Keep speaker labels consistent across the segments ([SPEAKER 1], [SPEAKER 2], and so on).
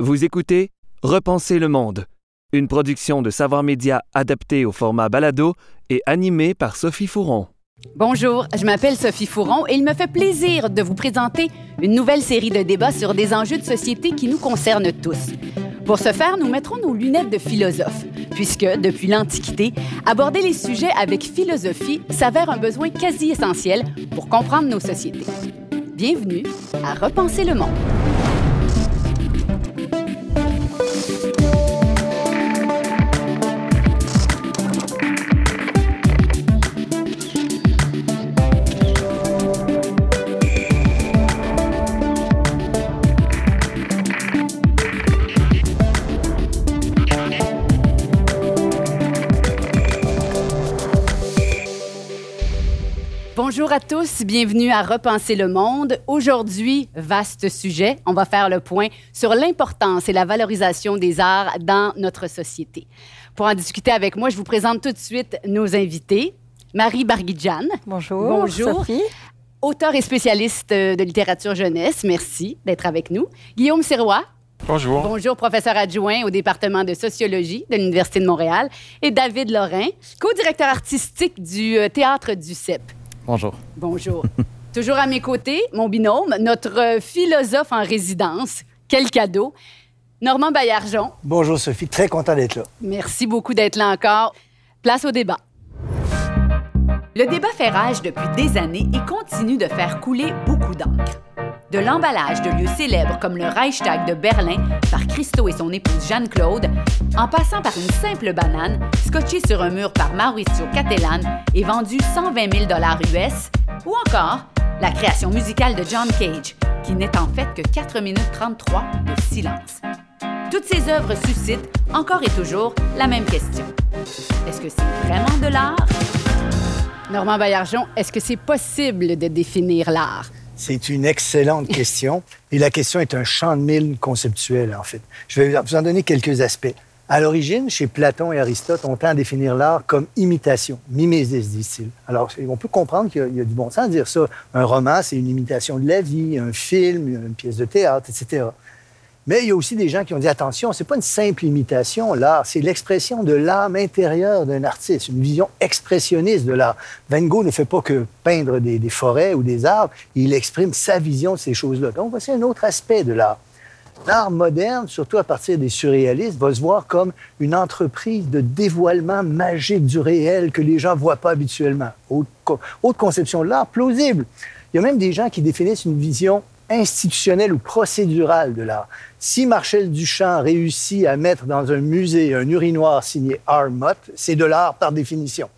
[SPEAKER 1] Vous écoutez Repenser le monde, une production de Savoir Média adaptée au format balado et animée par Sophie Fouron.
[SPEAKER 2] Bonjour, je m'appelle Sophie Fouron et il me fait plaisir de vous présenter une nouvelle série de débats sur des enjeux de société qui nous concernent tous. Pour ce faire, nous mettrons nos lunettes de philosophe, puisque, depuis l'Antiquité, aborder les sujets avec philosophie s'avère un besoin quasi essentiel pour comprendre nos sociétés. Bienvenue à Repenser le monde. Bonjour à tous, bienvenue à Repenser le monde. Aujourd'hui, vaste sujet, on va faire le point sur l'importance et la valorisation des arts dans notre société. Pour en discuter avec moi, je vous présente tout de suite nos invités. Marie Barguidjan.
[SPEAKER 3] Bonjour.
[SPEAKER 2] Bonjour.
[SPEAKER 3] Sophie.
[SPEAKER 2] Auteur et spécialiste de littérature jeunesse, merci d'être avec nous. Guillaume Sirois.
[SPEAKER 4] Bonjour.
[SPEAKER 2] Bonjour, professeur adjoint au département de sociologie de l'Université de Montréal. Et David Lorrain, co-directeur artistique du euh, Théâtre du CEP.
[SPEAKER 4] Bonjour.
[SPEAKER 2] Bonjour. Toujours à mes côtés, mon binôme, notre philosophe en résidence. Quel cadeau. Normand Baillargeon.
[SPEAKER 5] Bonjour Sophie, très content d'être là.
[SPEAKER 2] Merci beaucoup d'être là encore. Place au débat. Le débat fait rage depuis des années et continue de faire couler beaucoup d'encre. De l'emballage de lieux célèbres comme le Reichstag de Berlin par Christo et son épouse Jeanne-Claude, en passant par une simple banane scotchée sur un mur par Maurizio Cattelan et vendue 120 000 US, ou encore la création musicale de John Cage, qui n'est en fait que 4 minutes 33 de silence. Toutes ces œuvres suscitent, encore et toujours, la même question. Est-ce que c'est vraiment de l'art? Normand Baillargeon, est-ce que c'est possible de définir l'art?
[SPEAKER 5] C'est une excellente question. Et la question est un champ de mille conceptuel, en fait. Je vais vous en donner quelques aspects. À l'origine, chez Platon et Aristote, on tend à définir l'art comme imitation, mimésis, disent-ils. Alors, on peut comprendre qu'il y, a du bon sens à dire ça. Un roman, c'est une imitation de la vie, un film, une pièce de théâtre, etc. Mais il y a aussi des gens qui ont dit attention, c'est pas une simple imitation, l'art, c'est l'expression de l'âme intérieure d'un artiste, une vision expressionniste de l'art. Van Gogh ne fait pas que peindre des, forêts ou des arbres, il exprime sa vision de ces choses-là. Donc, voici un autre aspect de l'art. L'art moderne, surtout à partir des surréalistes, va se voir comme une entreprise de dévoilement magique du réel que les gens ne voient pas habituellement. Autre conception de l'art, plausible. Il y a même des gens qui définissent une vision institutionnelle ou procédurale de l'art. Si Marcel Duchamp réussit à mettre dans un musée un urinoir signé Armott, c'est de l'art par définition.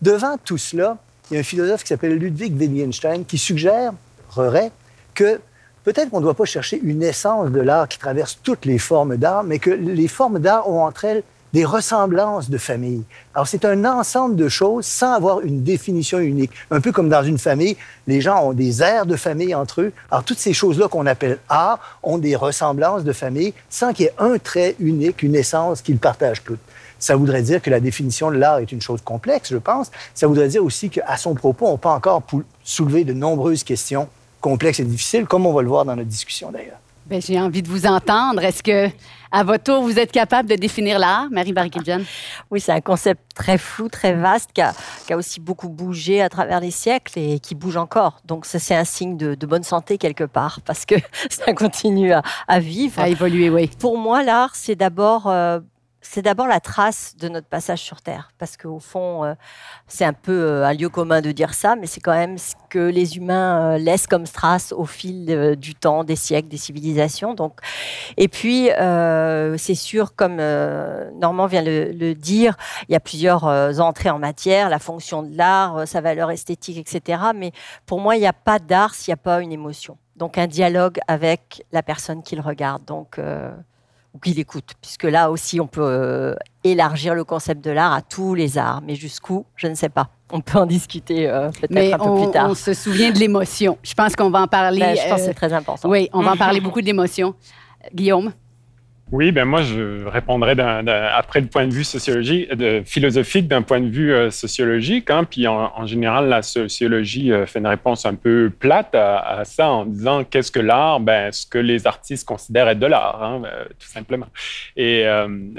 [SPEAKER 5] Devant tout cela, il y a un philosophe qui s'appelle Ludwig Wittgenstein qui suggérerait que peut-être qu'on ne doit pas chercher une essence de l'art qui traverse toutes les formes d'art, mais que les formes d'art ont entre elles des ressemblances de famille. Alors, c'est un ensemble de choses sans avoir une définition unique. Un peu comme dans une famille, les gens ont des airs de famille entre eux. Alors, toutes ces choses-là qu'on appelle art ont des ressemblances de famille sans qu'il y ait un trait unique, une essence qu'ils partagent toutes. Ça voudrait dire que la définition de l'art est une chose complexe, je pense. Ça voudrait dire aussi qu'à son propos, on peut encore soulever de nombreuses questions complexes et difficiles, comme on va le voir dans notre discussion d'ailleurs.
[SPEAKER 2] Bien, j'ai envie de vous entendre. Est-ce que, à votre tour, vous êtes capable de définir l'art, Marie Barguiljan?
[SPEAKER 3] Oui, c'est un concept très flou, très vaste, qui a, qui a, aussi beaucoup bougé à travers les siècles et qui bouge encore. Donc, ça, c'est un signe de, de, bonne santé quelque part, parce que ça continue à, à vivre.
[SPEAKER 2] À évoluer, oui.
[SPEAKER 3] Pour moi, l'art, c'est d'abord... Euh, c'est d'abord la trace de notre passage sur Terre, parce qu'au fond, euh, c'est un peu euh, un lieu commun de dire ça, mais c'est quand même ce que les humains euh, laissent comme trace au fil du temps, des siècles, des civilisations. Donc, et puis, c'est sûr, comme Normand vient le, le, dire, il y a plusieurs entrées en matière, la fonction de l'art, sa valeur esthétique, etc. Mais pour moi, il n'y a pas d'art s'il n'y a pas une émotion. Donc, un dialogue avec la personne qui le regarde. Donc, ou qu'il écoute, puisque là aussi on peut euh, élargir le concept de l'art à tous les arts, mais jusqu'où, je ne sais pas. On peut en discuter euh, peut-être un peu
[SPEAKER 2] on,
[SPEAKER 3] plus tard.
[SPEAKER 2] On se souvient de l'émotion. Je pense qu'on va en parler.
[SPEAKER 3] Ben, je pense que c'est très important.
[SPEAKER 2] Oui, on va en parler beaucoup de l'émotion. Guillaume?
[SPEAKER 4] Oui, ben moi, je répondrais après le point de vue sociologique, de, philosophique, d'un point de vue euh, sociologique. Hein, puis en, général, la sociologie euh, fait une réponse un peu plate à, ça en disant qu'est-ce que l'art? Ben, ce que les artistes considèrent être de l'art, hein, euh, tout simplement. Et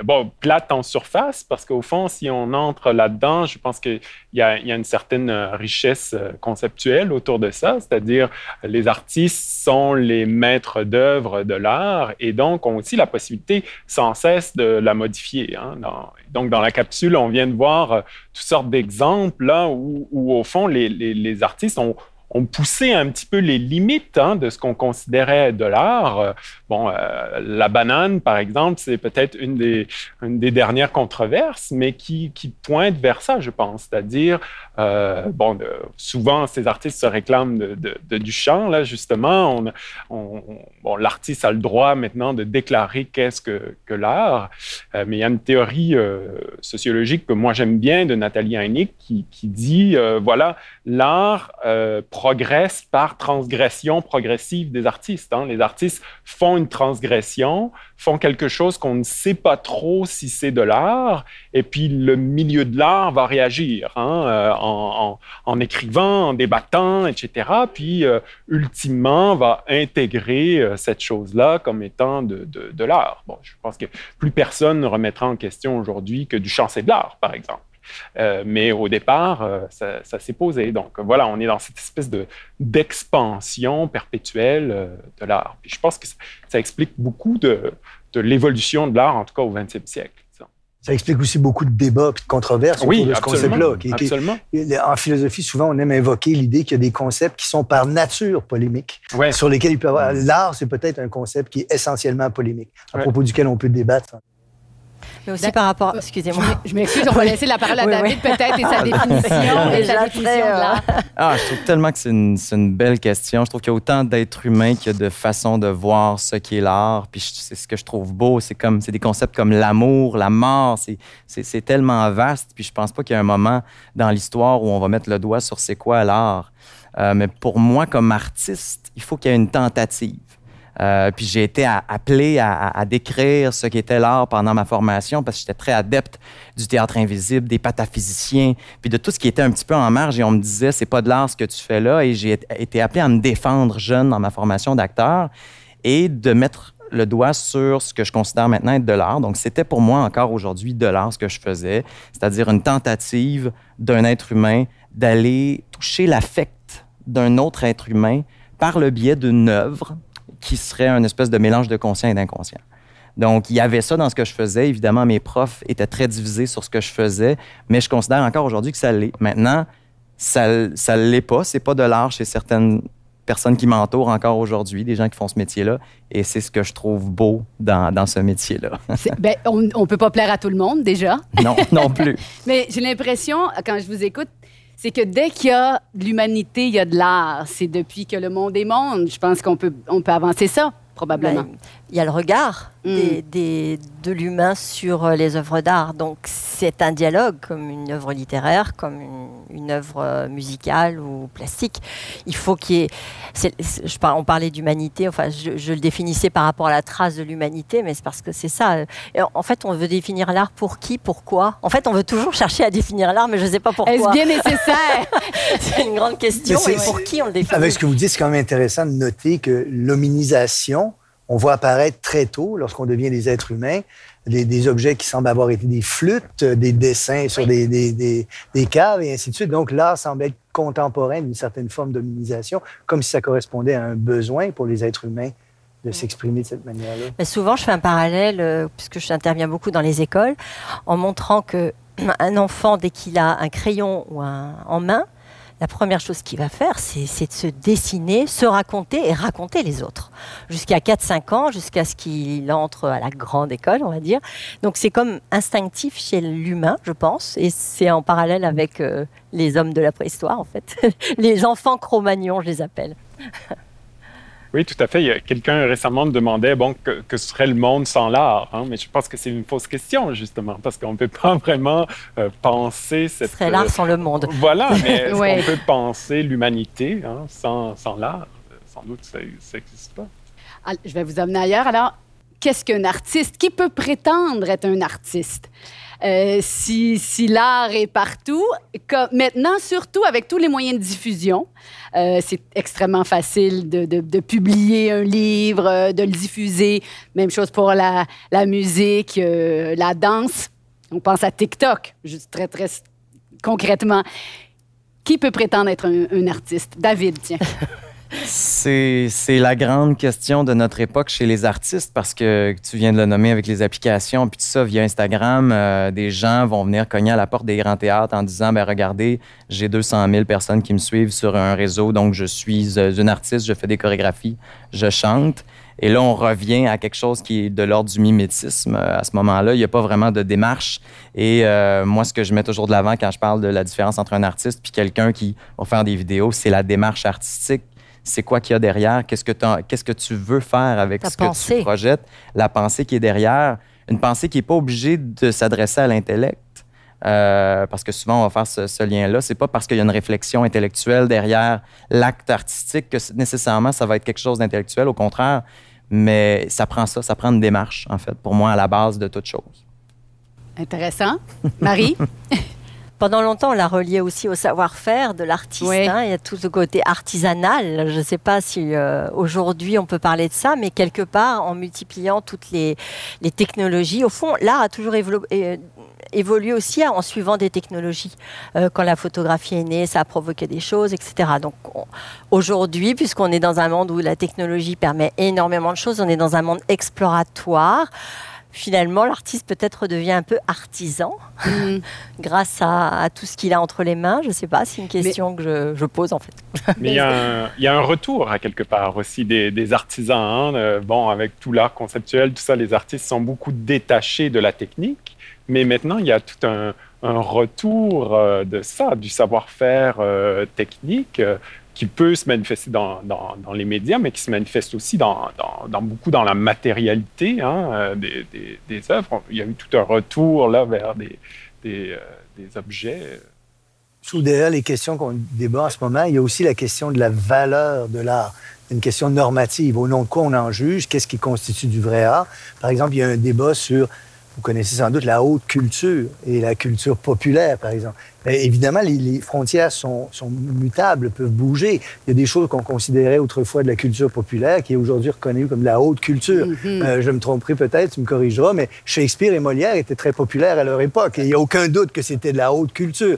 [SPEAKER 4] bon, plate en surface, parce qu'au fond, si on entre là-dedans, je pense qu'il y, y, a une certaine richesse conceptuelle autour de ça, c'est-à-dire les artistes sont les maîtres d'œuvre de l'art et donc ont aussi la possibilité sans cesse de la modifier. Hein. donc, dans la capsule, on vient de voir euh, toutes sortes d'exemples là où, au fond, les artistes ont, on poussait un petit peu les limites hein, de ce qu'on considérait de l'art. Euh, bon, euh, la banane, par exemple, c'est peut-être une des, dernières controverses, mais qui, pointe vers ça, je pense. C'est-à-dire, euh, bon, souvent, ces artistes se réclament de, du chant, là, justement. L'artiste a le droit maintenant de déclarer qu'est-ce que, l'art, mais il y a une théorie sociologique que moi j'aime bien de Nathalie Heineck qui, qui dit, voilà, l'art progresse par transgression progressive des artistes. Hein. Les artistes font une transgression, font quelque chose qu'on ne sait pas trop si c'est de l'art, et puis le milieu de l'art va réagir hein, euh, en, écrivant, en débattant, etc. Puis euh, ultimement va intégrer euh, cette chose-là comme étant de, de l'art. Bon, je pense que plus personne ne remettra en question aujourd'hui que du chant c'est de l'art, par exemple. Euh, mais au départ, euh, ça, s'est posé. Donc voilà, on est dans cette espèce de, d'expansion perpétuelle euh, de l'art. je pense que ça, explique beaucoup de, de l'évolution de l'art, en tout cas au 20e siècle.
[SPEAKER 5] Ça explique aussi beaucoup de débats et de controverses
[SPEAKER 4] oui,
[SPEAKER 5] de ce concept-là.
[SPEAKER 4] absolument.
[SPEAKER 5] En philosophie, souvent, on aime invoquer l'idée qu'il y a des concepts qui sont par nature polémiques, sur lesquels il peut avoir... L'art, c'est peut-être un concept qui est essentiellement polémique, à propos duquel on peut débattre.
[SPEAKER 3] Mais aussi par rapport. Excusez-moi.
[SPEAKER 2] Je m'excuse, on va laisser la parole à David peut-être et sa définition. et sa définition
[SPEAKER 6] Ah, je trouve tellement que c'est une, une, belle question. Je trouve qu'il y a autant d'êtres humains qu'il y a de façons de voir ce qu'est l'art. Puis c'est ce que je trouve beau. C'est comme c'est des concepts comme l'amour, la mort. C'est tellement vaste. Puis je pense pas qu'il y a un moment dans l'histoire où on va mettre le doigt sur c'est quoi l'art. Euh, mais pour moi, comme artiste, il faut qu'il y ait une tentative. Euh, puis j'ai été appelé à, décrire ce qu'était l'art pendant ma formation parce que j'étais très adepte du théâtre invisible, des pataphysiciens, puis de tout ce qui était un petit peu en marge. Et on me disait, c'est pas de l'art ce que tu fais là. Et j'ai été appelé à me défendre jeune dans ma formation d'acteur et de mettre le doigt sur ce que je considère maintenant être de l'art. Donc, c'était pour moi encore aujourd'hui de l'art ce que je faisais, c'est-à-dire une tentative d'un être humain d'aller toucher l'affect d'un autre être humain par le biais d'une œuvre qui serait un espèce de mélange de conscient et d'inconscient. Donc, il y avait ça dans ce que je faisais. Évidemment, mes profs étaient très divisés sur ce que je faisais, mais je considère encore aujourd'hui que ça l'est. Maintenant, ça ne l'est pas. C'est pas de l'art chez certaines personnes qui m'entourent encore aujourd'hui, des gens qui font ce métier-là. Et c'est ce que je trouve beau dans, dans ce métier-là.
[SPEAKER 2] ben, on ne peut pas plaire à tout le monde, déjà.
[SPEAKER 6] Non, non plus.
[SPEAKER 2] mais j'ai l'impression, quand je vous écoute, c'est que dès qu'il y a de l'humanité, il y a de l'art. C'est depuis que le monde est monde. Je pense qu'on peut, on peut avancer ça, probablement. Ben,
[SPEAKER 3] il y a le regard mm. des, de l'humain sur euh, les œuvres d'art. Donc c'est un dialogue, comme une œuvre littéraire, comme une, œuvre euh, musicale ou plastique. Il faut qu'il y ait... je, on parlait d'humanité, enfin je, le définissais par rapport à la trace de l'humanité, mais c'est parce que c'est ça. en fait, on veut définir l'art pour qui, pourquoi? En fait, on veut toujours chercher à définir l'art, mais je ne sais pas pourquoi.
[SPEAKER 2] Est-ce bien nécessaire?
[SPEAKER 3] C'est une grande question. Mais, pour qui on le définit?
[SPEAKER 5] Avec ce que vous dites, c'est quand même intéressant de noter que l'hominisation on voit apparaître très tôt, lorsqu'on devient des êtres humains, des, objets qui semblent avoir été des flûtes, des dessins sur des, des, caves et ainsi de suite. Donc l'art semble être contemporain d'une certaine forme d'hominisation, comme si ça correspondait à un besoin pour les êtres humains de s'exprimer de cette manière-là.
[SPEAKER 3] Mais souvent, je fais un parallèle, euh, puisque j'interviens beaucoup dans les écoles, en montrant que un enfant, dès qu'il a un crayon ou un, en main, la première chose qu'il va faire, c'est de se dessiner, se raconter et raconter les autres. Jusqu'à 4-5 ans, jusqu'à ce qu'il entre à la grande école, on va dire. Donc c'est comme instinctif chez l'humain, je pense, et c'est en parallèle avec euh, les hommes de la préhistoire, en fait. les enfants cro-magnons, je les appelle.
[SPEAKER 4] Oui, tout à fait. Quelqu'un récemment me demandait bon, que, serait le monde sans l'art. Hein, mais je pense que c'est une fausse question, justement, parce qu'on ne peut pas vraiment euh, penser cette.
[SPEAKER 3] Ce serait l'art sans le monde.
[SPEAKER 4] Voilà, mais est-ce peut penser l'humanité hein, sans, sans l'art? Sans doute, ça n'existe pas.
[SPEAKER 2] je vais vous amener ailleurs. Alors, qu'est-ce qu'un artiste? Qui peut prétendre être un artiste? Euh, si, l'art est partout, maintenant, surtout avec tous les moyens de diffusion, euh, c'est extrêmement facile de, publier un livre, euh, de le diffuser. Même chose pour la, musique, la danse. On pense à TikTok, juste très, très concrètement. Qui peut prétendre être un, un artiste? David, tiens.
[SPEAKER 6] C'est la grande question de notre époque chez les artistes parce que tu viens de le nommer avec les applications puis tout ça via Instagram, euh, des gens vont venir cogner à la porte des grands théâtres en disant ben regardez, j'ai 200 000 personnes qui me suivent sur un réseau donc je suis euh, une artiste, je fais des chorégraphies, je chante. Et là, on revient à quelque chose qui est de l'ordre du mimétisme. À ce moment-là, il n'y a pas vraiment de démarche. Et euh, moi, ce que je mets toujours de l'avant quand je parle de la différence entre un artiste puis quelqu'un qui va faire des vidéos, c'est la démarche artistique c'est quoi qu'il y a derrière, qu'est-ce que, qu'est-ce que tu veux faire avec
[SPEAKER 3] Ta
[SPEAKER 6] ce
[SPEAKER 3] pensée.
[SPEAKER 6] que tu projettes, la pensée qui est derrière, une pensée qui n'est pas obligée de s'adresser à l'intellect. Euh, parce que souvent, on va faire ce, ce lien-là. C'est pas parce qu'il y a une réflexion intellectuelle derrière l'acte artistique que nécessairement ça va être quelque chose d'intellectuel. Au contraire, mais ça prend ça, ça prend une démarche, en fait, pour moi, à la base de toute chose.
[SPEAKER 2] Intéressant. Marie?
[SPEAKER 3] Pendant longtemps, on l'a relié aussi au savoir-faire de l'artiste.
[SPEAKER 2] Oui.
[SPEAKER 3] hein. Il y a tout ce côté artisanal. Je ne sais pas si euh, aujourd'hui on peut parler de ça, mais quelque part, en multipliant toutes les, les technologies, au fond, l'art a toujours évolu- évolué aussi en suivant des technologies. Euh, quand la photographie est née, ça a provoqué des choses, etc. Donc on- aujourd'hui, puisqu'on est dans un monde où la technologie permet énormément de choses, on est dans un monde exploratoire. Finalement, l'artiste peut-être devient un peu artisan
[SPEAKER 2] Mm.
[SPEAKER 3] grâce à, à tout ce qu'il a entre les mains. Je ne sais pas, c'est une question que je, je pose en fait.
[SPEAKER 4] Mais il y, a un, il y a un retour à quelque part aussi des, des artisans. hein. Euh, bon, avec tout l'art conceptuel, tout ça, les artistes sont beaucoup détachés de la technique. Mais maintenant, il y a tout un, un retour euh, de ça, du savoir-faire euh, technique euh, qui peut se manifester dans, dans, les médias, mais qui se manifeste aussi dans, dans, beaucoup dans la matérialité hein, euh, des, des, œuvres. Il y a eu tout un retour là vers des, des, euh, objets.
[SPEAKER 5] Sous derrière les questions qu'on débat en ce moment, il y a aussi la question de la valeur de l'art. Une question normative. Au nom de quoi on en juge? Qu'est-ce qui constitue du vrai art? Par exemple, il y a un débat sur, vous connaissez sans doute la haute culture et la culture populaire, par exemple. Évidemment, les, les frontières sont, sont mutables, peuvent bouger. Il y a des choses qu'on considérait autrefois de la culture populaire qui est aujourd'hui reconnue comme de la haute culture.
[SPEAKER 2] Mhm.
[SPEAKER 5] Euh, je me tromperai peut-être, tu me corrigeras, mais Shakespeare et Molière étaient très populaires à leur époque. Et il n'y a aucun doute que c'était de la haute culture.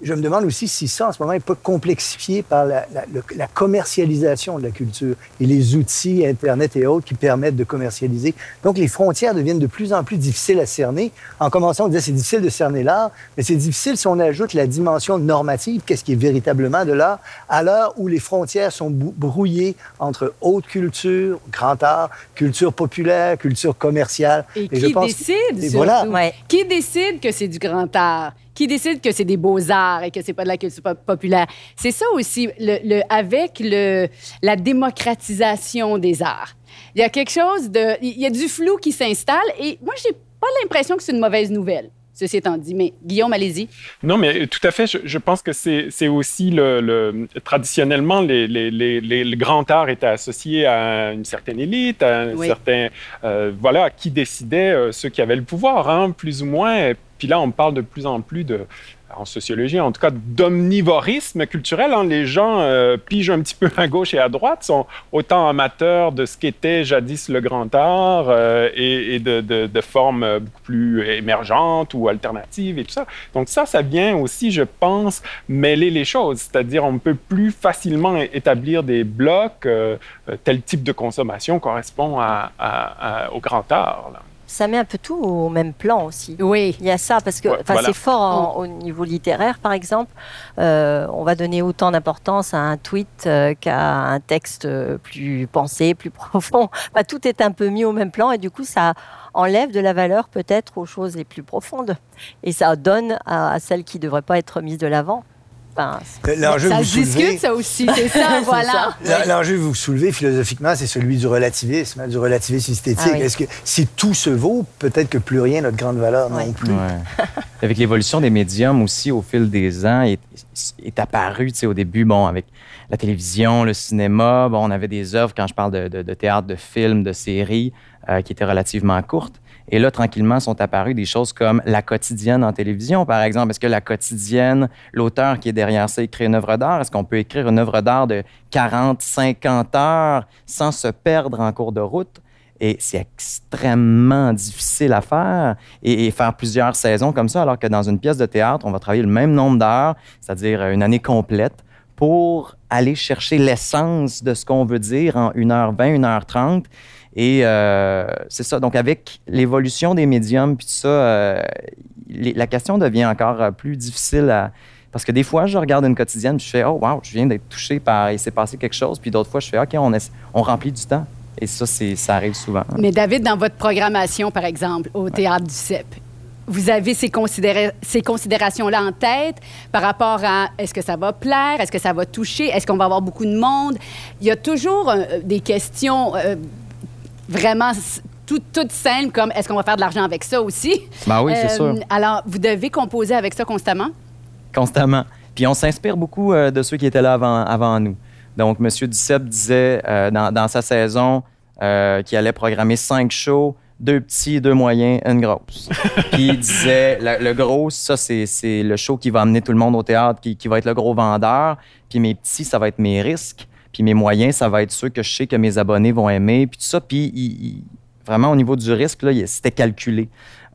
[SPEAKER 5] Je me demande aussi si ça, en ce moment, n'est pas complexifié par la, la- la commercialisation de la culture et les outils Internet et autres qui permettent de commercialiser. Donc, les frontières deviennent de plus en plus difficiles à cerner. En commençant, on disait c'est difficile de cerner l'art, mais c'est difficile si on ajoute la dimension normative, qu'est-ce qui est véritablement de l'art, à l'heure où les frontières sont brouillées entre haute culture, grand art, culture populaire, culture commerciale.
[SPEAKER 2] Et, qui
[SPEAKER 5] pense-
[SPEAKER 2] décide,
[SPEAKER 5] Et voilà.
[SPEAKER 3] Ouais.
[SPEAKER 2] Qui décide que c'est du grand art? Qui décide que c'est des beaux-arts et que c'est pas de la culture pop- populaire? C'est ça aussi, le, le- avec le, la démocratisation des arts. Il y a quelque chose de... Il y a du flou qui s'installe et moi, j'ai pas l'impression que c'est une mauvaise nouvelle, ceci étant dit. Mais Guillaume, allez-y.
[SPEAKER 4] Non, mais tout à fait. Je, je pense que c'est aussi le, le- traditionnellement les, les, les, les- le grand art était associé à une certaine élite, à un
[SPEAKER 2] Oui.
[SPEAKER 4] certain euh, voilà qui décidait euh, ceux qui avaient le pouvoir, hein, plus ou moins. Puis là, on parle de plus en plus de en sociologie, en tout cas, d'omnivorisme culturel. hein. Les gens euh, pigent un petit peu à gauche et à droite, sont autant amateurs de ce qu'était jadis le grand art euh, et, de, formes beaucoup plus émergentes ou alternatives et tout ça. Donc ça, ça vient aussi, je pense, mêler les choses. C'est-à-dire, on peut plus facilement établir des blocs. euh, tel type de consommation correspond au grand art.
[SPEAKER 3] Ça met un peu tout au même plan aussi.
[SPEAKER 2] Oui.
[SPEAKER 3] Il y a ça, parce que
[SPEAKER 4] Ouais, voilà.
[SPEAKER 3] c'est fort en- au niveau littéraire, par exemple. Euh, on va donner autant d'importance à un tweet euh, qu'à un texte euh, plus pensé, plus profond. Enfin, tout est un peu mis au même plan et du coup, ça enlève de la valeur peut-être aux choses les plus profondes. Et ça donne à, à celles qui ne devraient pas être mises de l'avant. C'est-
[SPEAKER 5] L'enjeu que
[SPEAKER 2] Ça
[SPEAKER 5] vous
[SPEAKER 2] se discute,
[SPEAKER 5] soulevez,
[SPEAKER 2] ça aussi. C'est ça, voilà.
[SPEAKER 5] L'en- L'enjeu que vous soulevez philosophiquement, c'est celui du relativisme, hein, du relativisme esthétique.
[SPEAKER 3] Ah oui.
[SPEAKER 5] Est-ce que si tout se vaut, peut-être que plus rien n'a de grande valeur non plus?
[SPEAKER 6] Ouais. Avec l'évolution des médiums aussi au fil des ans, est, est apparu, tu sais, au début, bon, avec la télévision, le cinéma, bon, on avait des œuvres, quand je parle de, de- de théâtre, de films, de séries, euh, qui étaient relativement courtes. Et là, tranquillement, sont apparues des choses comme la quotidienne en télévision, par exemple. Est-ce que la quotidienne, l'auteur qui est derrière ça, écrit une œuvre d'art? Est-ce qu'on peut écrire une œuvre d'art de 40, 50 heures sans se perdre en cours de route? Et c'est extrêmement difficile à faire et, faire plusieurs saisons comme ça, alors que dans une pièce de théâtre, on va travailler le même nombre d'heures, c'est-à-dire une année complète, pour aller chercher l'essence de ce qu'on veut dire en 1h20, 1h30. Et euh, c'est ça. Donc, avec l'évolution des médiums, puis tout ça, euh, la question devient encore plus difficile à. Parce que des fois, je regarde une quotidienne, puis je fais Oh, wow, je viens d'être touché par. Il s'est passé quelque chose. Puis d'autres fois, je fais OK, on, on remplit du temps. Et ça, ça arrive souvent.
[SPEAKER 2] Mais David, dans votre programmation, par exemple, au Théâtre du CEP, vous avez ces, ces considérations-là en tête par rapport à est-ce que ça va plaire, est-ce que ça va toucher, est-ce qu'on va avoir beaucoup de monde? Il y a toujours euh, des questions euh, vraiment toutes simples comme est-ce qu'on va faire de l'argent avec ça aussi?
[SPEAKER 6] Ben oui, c'est sûr. Euh,
[SPEAKER 2] alors, vous devez composer avec ça constamment?
[SPEAKER 6] Constamment. Puis on s'inspire beaucoup de ceux qui étaient là avant, avant nous. Donc, M. Duceppe disait euh, dans, sa saison euh, qu'il allait programmer cinq shows, deux petits, deux moyens, une grosse. Puis il disait, le, gros, ça, c'est le show qui va amener tout le monde au théâtre, qui, va être le gros vendeur. Puis mes petits, ça va être mes risques. Puis mes moyens, ça va être ceux que je sais que mes abonnés vont aimer. Puis tout ça. Puis vraiment, au niveau du risque, c'était calculé.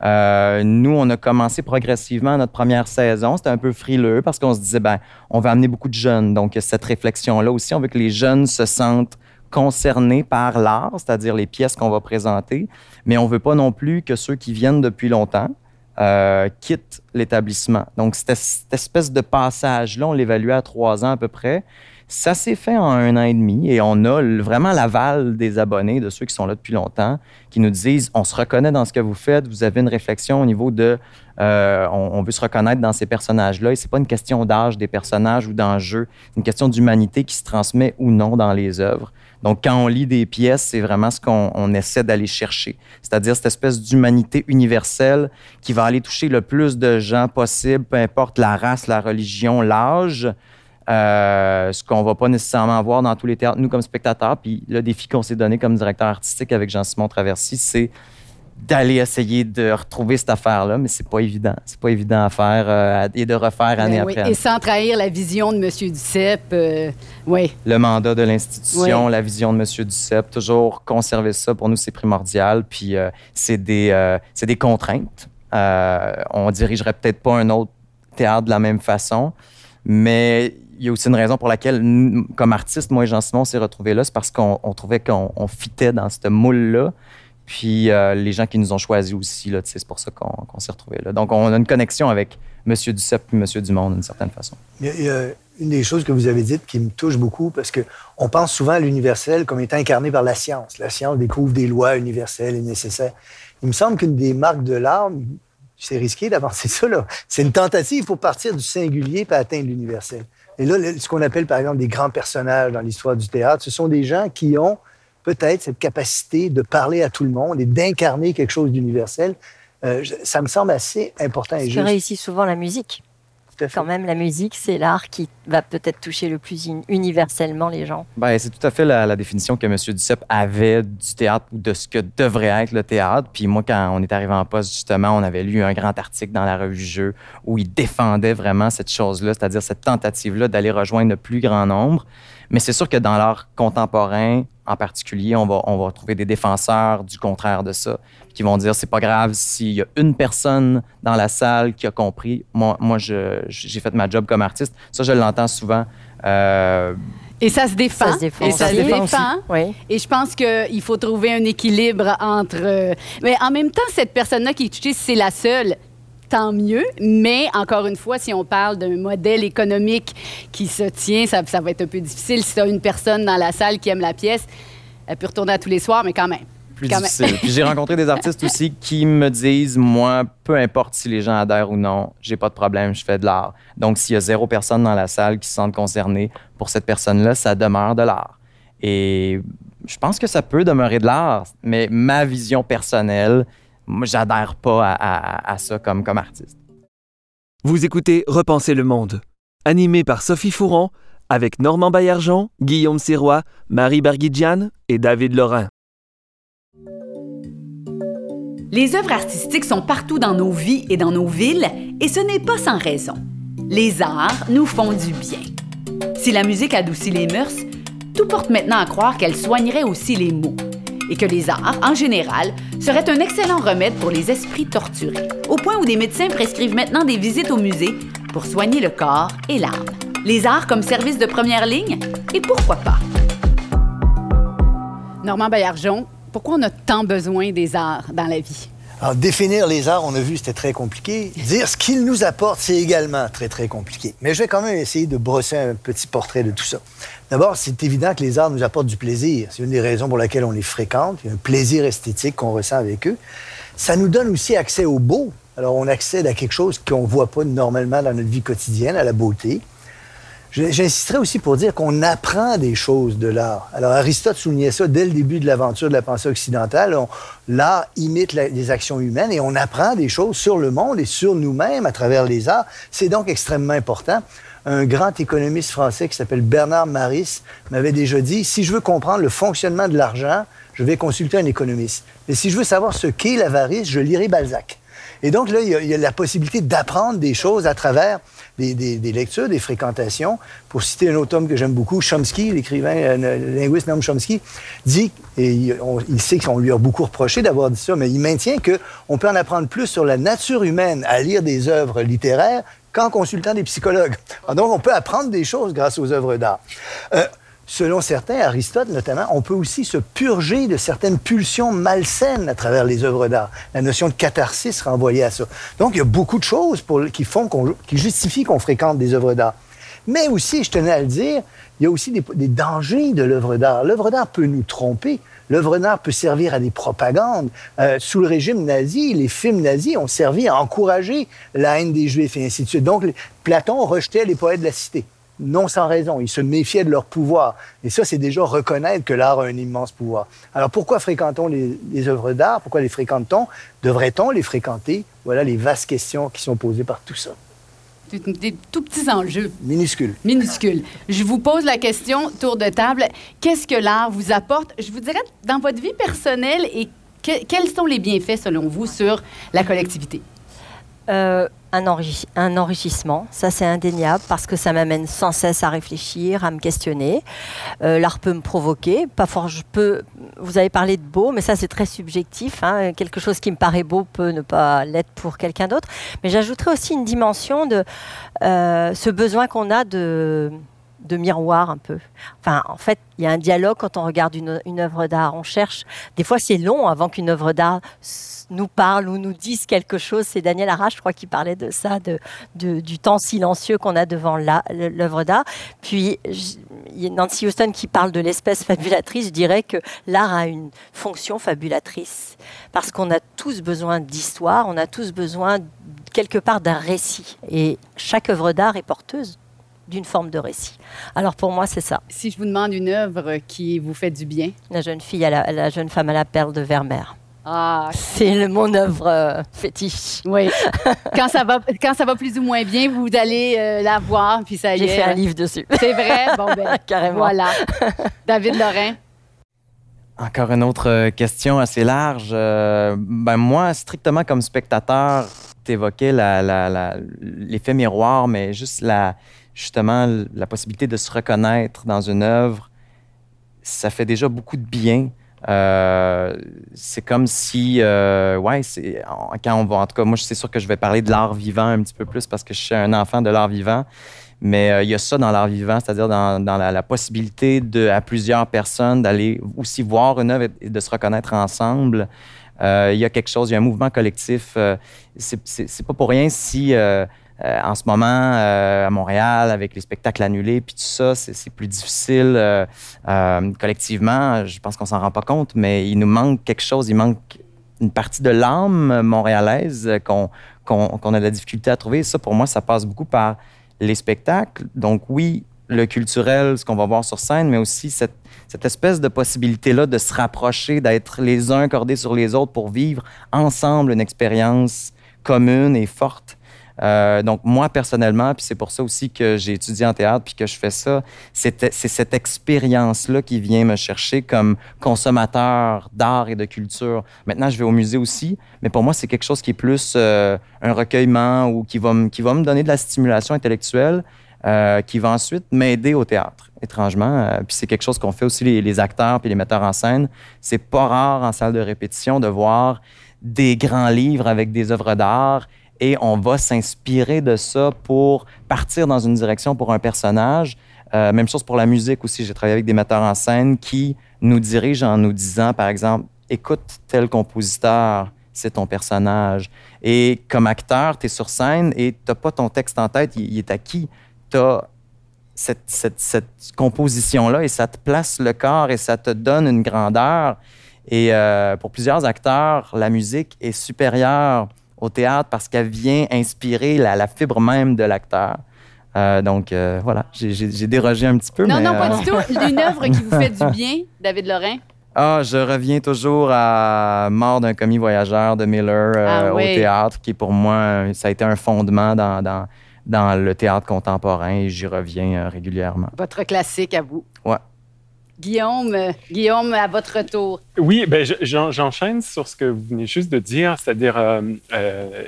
[SPEAKER 6] Euh, nous, on a commencé progressivement notre première saison. C'était un peu frileux parce qu'on se disait, ben, on va amener beaucoup de jeunes. Donc, cette réflexion-là aussi, on veut que les jeunes se sentent concernés par l'art, c'est-à-dire les pièces qu'on va présenter, mais on veut pas non plus que ceux qui viennent depuis longtemps euh, quittent l'établissement. Donc, cette espèce de passage-là, on l'évaluait à trois ans à peu près. Ça s'est fait en un an et demi et on a vraiment l'aval des abonnés, de ceux qui sont là depuis longtemps, qui nous disent on se reconnaît dans ce que vous faites, vous avez une réflexion au niveau de euh, on, veut se reconnaître dans ces personnages-là. Et c'est pas une question d'âge des personnages ou d'enjeu, c'est une question d'humanité qui se transmet ou non dans les œuvres. Donc, quand on lit des pièces, c'est vraiment ce qu'on essaie d'aller chercher. C'est-à-dire cette espèce d'humanité universelle qui va aller toucher le plus de gens possible, peu importe la race, la religion, l'âge. Euh, ce qu'on va pas nécessairement voir dans tous les théâtres, nous comme spectateurs. Puis le défi qu'on s'est donné comme directeur artistique avec Jean-Simon Traversy, c'est d'aller essayer de retrouver cette affaire-là, mais c'est pas évident. C'est pas évident à faire euh, et de refaire année ben après année.
[SPEAKER 2] Et sans trahir la vision de M. Duceppe, euh, oui.
[SPEAKER 6] Le mandat de l'institution, la vision de M. Duceppe, toujours conserver ça, pour nous, c'est primordial. Puis c'est des, des contraintes. on dirigerait peut-être pas un autre théâtre de la même façon, mais il y a aussi une raison pour laquelle, comme artiste, moi et Jean-Simon s'est retrouvés là, c'est parce qu'on trouvait qu'on fitait dans ce moule-là. Puis euh, les gens qui nous ont choisis aussi, c'est pour ça qu'on s'est retrouvés là. Donc on a une connexion avec M. Duceppe et M. Dumont d'une certaine façon.
[SPEAKER 5] Il y, a, une des choses que vous avez dites qui me touche beaucoup parce qu'on pense souvent à l'universel comme étant incarné par la science. La science découvre des lois universelles et nécessaires. Il me semble qu'une des marques de l'art, c'est risqué d'avancer ça, c'est une tentative pour partir du singulier pour atteindre l'universel. Et là, ce qu'on appelle par exemple des grands personnages dans l'histoire du théâtre, ce sont des gens qui ont peut-être cette capacité de parler à tout le monde et d'incarner quelque chose d'universel. Euh, ça me semble assez important et
[SPEAKER 3] juste.
[SPEAKER 5] Ce
[SPEAKER 3] réussit souvent la musique. Quand même, la musique, c'est l'art qui va peut-être toucher le plus universellement les gens.
[SPEAKER 6] Ben, c'est tout à fait la, définition que M. Duceppe avait du théâtre ou de ce que devrait être le théâtre. Puis moi, quand on est arrivé en poste, justement, on avait lu un grand article dans la revue Jeu où il défendait vraiment cette chose-là, c'est-à-dire cette tentative-là d'aller rejoindre le plus grand nombre. Mais c'est sûr que dans l'art contemporain, en particulier, on va, on va trouver des défenseurs du contraire de ça, qui vont dire c'est pas grave s'il y a une personne dans la salle qui a compris. Moi, moi j'ai fait ma job comme artiste. Ça, je l'entends souvent. Euh,
[SPEAKER 2] et ça se défend. Ça se défend. Et ça, se défend. Oui. Et je pense qu'il faut trouver un équilibre entre. Euh, mais en même temps, cette personne-là qui est touchée, c'est la seule tant mieux. Mais encore une fois, si on parle d'un modèle économique qui se tient, ça, va être un peu difficile. Si tu as une personne dans la salle qui aime la pièce, elle peut retourner à tous les soirs, mais quand même.
[SPEAKER 6] Plus difficile. Puis j'ai rencontré des artistes aussi qui me disent, moi, peu importe si les gens adhèrent ou non, j'ai pas de problème, je fais de l'art. Donc s'il y a zéro personne dans la salle qui se sent concernée, pour cette personne-là, ça demeure de l'art. Et je pense que ça peut demeurer de l'art, mais ma vision personnelle, j'adhère pas à, ça comme, comme artiste.
[SPEAKER 1] Vous écoutez Repenser le monde, animé par Sophie Fouron, avec Normand Baillargeon, Guillaume Sirois, Marie Berguidjian et David Lorrain.
[SPEAKER 2] Les œuvres artistiques sont partout dans nos vies et dans nos villes, et ce n'est pas sans raison. Les arts nous font du bien. Si la musique adoucit les mœurs, tout porte maintenant à croire qu'elle soignerait aussi les maux, et que les arts, en général, seraient un excellent remède pour les esprits torturés, au point où des médecins prescrivent maintenant des visites au musée pour soigner le corps et l'âme. Les arts comme service de première ligne, et pourquoi pas? Normand Baillargeon, pourquoi on a tant besoin des arts dans la vie?
[SPEAKER 5] Alors, définir les arts, on a vu, c'était très compliqué. Dire ce qu'ils nous apportent, c'est également très, très compliqué. Mais je vais quand même essayer de brosser un petit portrait de tout ça. D'abord, c'est évident que les arts nous apportent du plaisir. C'est une des raisons pour lesquelles on les fréquente. Il y a un plaisir esthétique qu'on ressent avec eux. Ça nous donne aussi accès au beau. Alors, on accède à quelque chose qu'on ne voit pas normalement dans notre vie quotidienne, à la beauté. J'insisterai aussi pour dire qu'on apprend des choses de l'art. Alors, Aristote soulignait ça dès le début de l'aventure de la pensée occidentale. L'art imite les actions humaines et on apprend des choses sur le monde et sur nous-mêmes à travers les arts. C'est donc extrêmement important. Un grand économiste français qui s'appelle Bernard Maris m'avait déjà dit, si je veux comprendre le fonctionnement de l'argent, je vais consulter un économiste. Mais si je veux savoir ce qu'est l'avarice, je lirai Balzac. Et donc là, il y a, la possibilité d'apprendre des choses à travers des, lectures, des fréquentations. Pour citer un autre homme que j'aime beaucoup, Chomsky, l'écrivain, euh, le linguiste Noam Chomsky, dit, et il, sait qu'on lui a beaucoup reproché d'avoir dit ça, mais il maintient qu'on peut en apprendre plus sur la nature humaine à lire des œuvres littéraires qu'en consultant des psychologues. donc, on peut apprendre des choses grâce aux œuvres d'art. Euh, Selon certains, Aristote notamment, on peut aussi se purger de certaines pulsions malsaines à travers les œuvres d'art. La notion de catharsis renvoyée à ça. Donc, il y a beaucoup de choses qui font qui justifient qu'on fréquente des œuvres d'art. Mais aussi, je tenais à le dire, il y a aussi des, dangers de l'œuvre d'art. L'œuvre d'art peut nous tromper. L'œuvre d'art peut servir à des propagandes. Euh, sous le régime nazi, les films nazis ont servi à encourager la haine des Juifs et ainsi de suite. Donc, Platon rejetait les poètes de la cité non sans raison. Ils se méfiaient de leur pouvoir. Et ça, c'est déjà reconnaître que l'art a un immense pouvoir. Alors pourquoi fréquentons les, les œuvres d'art? Pourquoi les fréquente-t-on? Devrait-on les fréquenter? Voilà les vastes questions qui sont posées par tout ça.
[SPEAKER 2] Des tout petits enjeux.
[SPEAKER 5] Minuscules.
[SPEAKER 2] Minuscules. Je vous pose la question, tour de table. Qu'est-ce que l'art vous apporte? Je vous dirais, dans votre vie personnelle, et quels sont les bienfaits, selon vous, sur la collectivité?
[SPEAKER 3] Euh, un, enrichissement, ça c'est indéniable parce que ça m'amène sans cesse à réfléchir, à me questionner. Euh, l'art peut me provoquer, pas fort, je peux. Vous avez parlé de beau, mais ça c'est très subjectif. Hein. quelque chose qui me paraît beau peut ne pas l'être pour quelqu'un d'autre. Mais j'ajouterais aussi une dimension de euh, ce besoin qu'on a de miroir un peu. En fait, il y a un dialogue quand on regarde une, une œuvre d'art. On cherche. Des fois, c'est long avant qu'une œuvre d'art nous parle ou nous dise quelque chose. C'est Daniel Arrache, je crois, qui parlait de ça, de, du temps silencieux qu'on a devant l'œuvre d'art. Puis, il y a Nancy Houston qui parle de l'espèce fabulatrice. Je dirais que l'art a une fonction fabulatrice parce qu'on a tous besoin d'histoire, on a tous besoin quelque part d'un récit. Et chaque œuvre d'art est porteuse d'une forme de récit. Alors pour moi, c'est ça.
[SPEAKER 2] Si je vous demande une œuvre qui vous fait du bien.
[SPEAKER 3] La jeune fille, à la, la jeune femme à la perle de Vermeer.
[SPEAKER 2] Ah,
[SPEAKER 3] c'est le, mon œuvre euh, fétiche.
[SPEAKER 2] Oui. quand, ça va, quand ça va plus ou moins bien, vous allez euh, la voir, puis ça
[SPEAKER 3] J'ai fait un livre dessus.
[SPEAKER 2] C'est vrai? Bon, ben,
[SPEAKER 3] Carrément.
[SPEAKER 2] Voilà. David Lorrain.
[SPEAKER 6] Encore une autre euh, question assez large. ben moi, strictement comme spectateur, tu évoquais l'effet miroir, mais juste la, justement la possibilité de se reconnaître dans une œuvre, ça fait déjà beaucoup de bien. Euh, c'est comme si, euh, ouais, quand on va, en tout cas, moi, c'est sûr que je vais parler de l'art vivant un petit peu plus parce que je suis un enfant de l'art vivant. Mais euh, il y a ça dans l'art vivant, c'est-à-dire dans, la, possibilité à plusieurs personnes d'aller aussi voir une œuvre et de se reconnaître ensemble. il y a quelque chose, il y a un mouvement collectif. c'est pas pour rien si euh, en ce moment, euh, à Montréal, avec les spectacles annulés, puis tout ça, c'est plus difficile euh, collectivement. Je pense qu'on s'en rend pas compte, mais il nous manque quelque chose. Il manque une partie de l'âme montréalaise qu'on a de la difficulté à trouver. ça, pour moi, ça passe beaucoup par les spectacles. Donc oui, le culturel, ce qu'on va voir sur scène, mais aussi cette, cette espèce de possibilité-là de se rapprocher, d'être les uns cordés sur les autres pour vivre ensemble une expérience commune et forte. Euh, donc, moi, personnellement, puis c'est pour ça aussi que j'ai étudié en théâtre puis que je fais ça, c'est cette expérience-là qui vient me chercher comme consommateur d'art et de culture. Maintenant, je vais au musée aussi, mais pour moi, c'est quelque chose qui est plus euh, un recueillement ou qui va, qui va me donner de la stimulation intellectuelle euh, qui va ensuite m'aider au théâtre, étrangement. puis c'est quelque chose qu'on fait aussi les, les acteurs puis les metteurs en scène. C'est pas rare en salle de répétition de voir des grands livres avec des œuvres d'art et on va s'inspirer de ça pour partir dans une direction pour un personnage. Euh, même chose pour la musique aussi. J'ai travaillé avec des metteurs en scène qui nous dirigent en nous disant, par exemple, écoute tel compositeur, c'est ton personnage. Et comme acteur, tu es sur scène et tu pas ton texte en tête, il, est acquis. Tu as cette composition-là et ça te place le corps et ça te donne une grandeur. Et euh, pour plusieurs acteurs, la musique est supérieure au théâtre parce qu'elle vient inspirer la, fibre même de l'acteur. Euh, donc euh, voilà, j'ai dérogé un petit peu.
[SPEAKER 2] Non, non, pas du tout. Une œuvre qui vous fait du bien, David Lorrain?
[SPEAKER 6] Ah, je reviens toujours à Mort d'un commis voyageur de Miller ah au théâtre, qui pour moi, ça a été un fondement dans, dans, dans le théâtre contemporain et j'y reviens régulièrement.
[SPEAKER 2] Votre classique à vous.
[SPEAKER 6] Ouais.
[SPEAKER 2] Guillaume, Guillaume, à votre retour.
[SPEAKER 4] Oui, ben, j'enchaîne sur ce que vous venez juste de dire, c'est-à-dire euh, euh,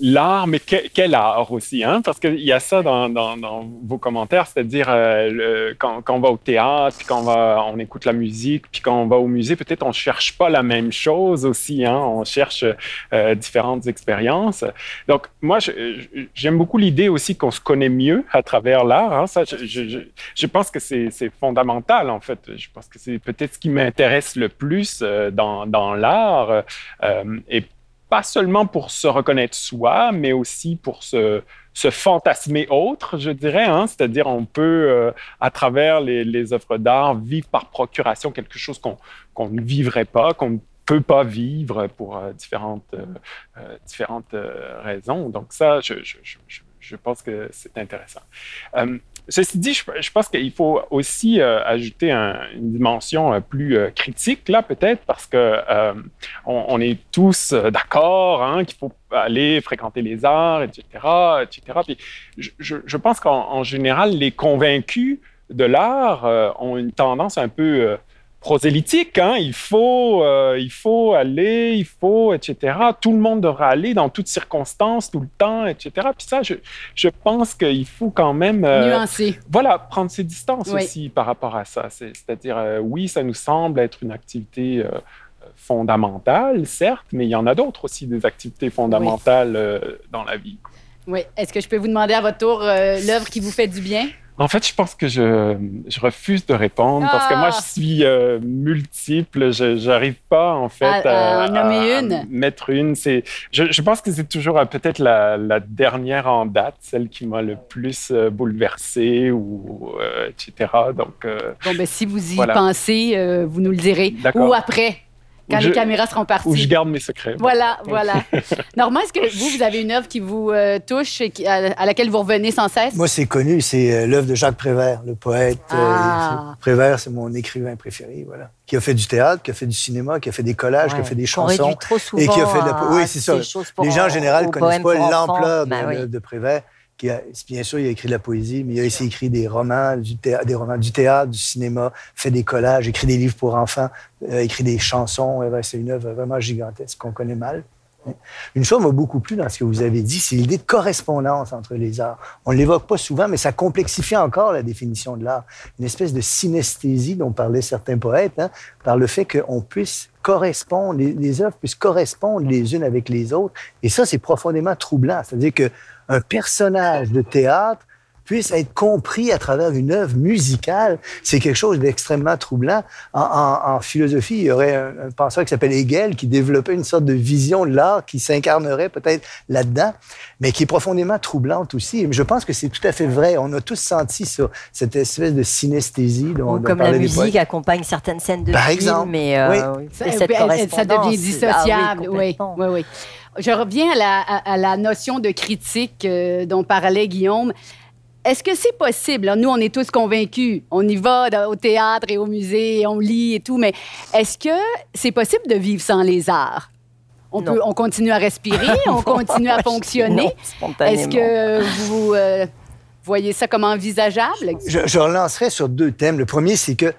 [SPEAKER 4] l'art, mais quel art aussi, hein? Parce qu'il y a ça dans, vos commentaires, c'est-à-dire euh, quand, on va au théâtre, puis quand on, va, on écoute la musique, puis quand on va au musée, peut-être on ne cherche pas la même chose aussi, hein? On cherche euh, différentes expériences. Donc, moi, j'aime beaucoup l'idée aussi qu'on se connaît mieux à travers l'art. Hein? Ça, je, je, pense que c'est fondamental, en fait. Je pense que c'est peut-être ce qui m'intéresse le plus euh, dans, dans l'art. et pas seulement pour se reconnaître soi, mais aussi pour se, fantasmer autre, je dirais. Hein? C'est-à-dire, on peut, euh, à travers les, œuvres d'art, vivre par procuration quelque chose qu'on ne vivrait pas, qu'on ne peut pas vivre pour euh, différentes, euh, différentes raisons. Donc ça, je, je, je, je pense que c'est intéressant. Ceci dit, je, pense qu'il faut aussi euh, ajouter une dimension euh, plus euh, critique, là, peut-être, parce que on, est tous d'accord hein, qu'il faut aller fréquenter les arts, etc., etc. Puis je, je pense qu'en général, les convaincus de l'art ont une tendance un peu prosélytique. Hein? Il, faut, euh, il faut aller, il faut, etc. Tout le monde devra aller dans toutes circonstances, tout le temps, etc. Puis ça, je, je pense qu'il faut quand même...
[SPEAKER 2] Euh, Nuancer.
[SPEAKER 4] Voilà, prendre ses distances aussi par rapport à ça. C'est-à-dire, euh, oui, ça nous semble être une activité fondamentale, certes, mais il y en a d'autres aussi, des activités fondamentales dans la vie.
[SPEAKER 2] Oui. Est-ce que je peux vous demander à votre tour l'œuvre qui vous fait du bien?
[SPEAKER 4] En fait, je pense que je, je refuse de répondre parce que moi, je ah! suis euh, multiple. Je n'arrive pas, en fait,
[SPEAKER 2] à, nommer une?
[SPEAKER 4] mettre une. C'est, je, je, pense que c'est toujours euh, peut-être la, la, dernière en date, celle qui m'a le plus euh, bouleversé ou etc. Donc,
[SPEAKER 2] bon, ben, si vous y pensez, vous nous le direz. Ou après, quand les caméras seront parties.
[SPEAKER 4] Où je garde mes secrets.
[SPEAKER 2] Voilà, voilà. Normand, est-ce que vous, vous avez une œuvre qui vous euh, touche et à, laquelle vous revenez sans cesse?
[SPEAKER 5] Moi, c'est connu, c'est euh, l'œuvre de Jacques Prévert, le poète. Euh, ah. Prévert, c'est mon écrivain préféré, voilà. Qui a fait du théâtre, qui a fait du cinéma, qui a fait des collages, qui a fait des chansons.
[SPEAKER 3] Trop souvent
[SPEAKER 5] et qui a fait de la... Oui, c'est ça. Les gens en général ne connaissent pas l'ampleur ben de, de Prévert bien sûr, il a écrit de la poésie, mais il a aussi écrit des romans, du théâtre, des romans du théâtre, du cinéma, fait des collages, écrit des livres pour enfants, euh, écrit des chansons. c'est une œuvre vraiment gigantesque qu'on connaît mal. Une chose m'a beaucoup plu dans ce que vous avez dit, c'est l'idée de correspondance entre les arts. On ne l'évoque pas souvent, mais ça complexifie encore la définition de l'art. Une espèce de synesthésie dont parlaient certains poètes, hein, par le fait qu'on puisse correspondre, les, les œuvres puissent correspondre les unes avec les autres. Et ça, c'est profondément troublant. C'est-à-dire que un personnage de théâtre puisse être compris à travers une œuvre musicale, c'est quelque chose d'extrêmement troublant. En, philosophie, il y aurait un, penseur qui s'appelle Hegel qui développait une sorte de vision de l'art qui s'incarnerait peut-être là-dedans, mais qui est profondément troublante aussi. je pense que c'est tout à fait vrai. On a tous senti ça, cette espèce de synesthésie dont,
[SPEAKER 3] comme la musique accompagne certaines scènes de
[SPEAKER 5] Par
[SPEAKER 3] film,
[SPEAKER 5] exemple,
[SPEAKER 3] mais euh,
[SPEAKER 2] oui. ça, ça, devient dissociable. Ah oui, oui, oui. Je reviens à la, notion de critique euh, dont parlait Guillaume. Est-ce que c'est possible? Nous, on est tous convaincus. On y va au théâtre et au musée, on lit et tout, mais est-ce que c'est possible de vivre sans les arts? On, peut, on continue à respirer, on continue à fonctionner. Est-ce que vous euh, voyez ça comme envisageable?
[SPEAKER 5] Je, je relancerai sur deux thèmes. Le premier, c'est que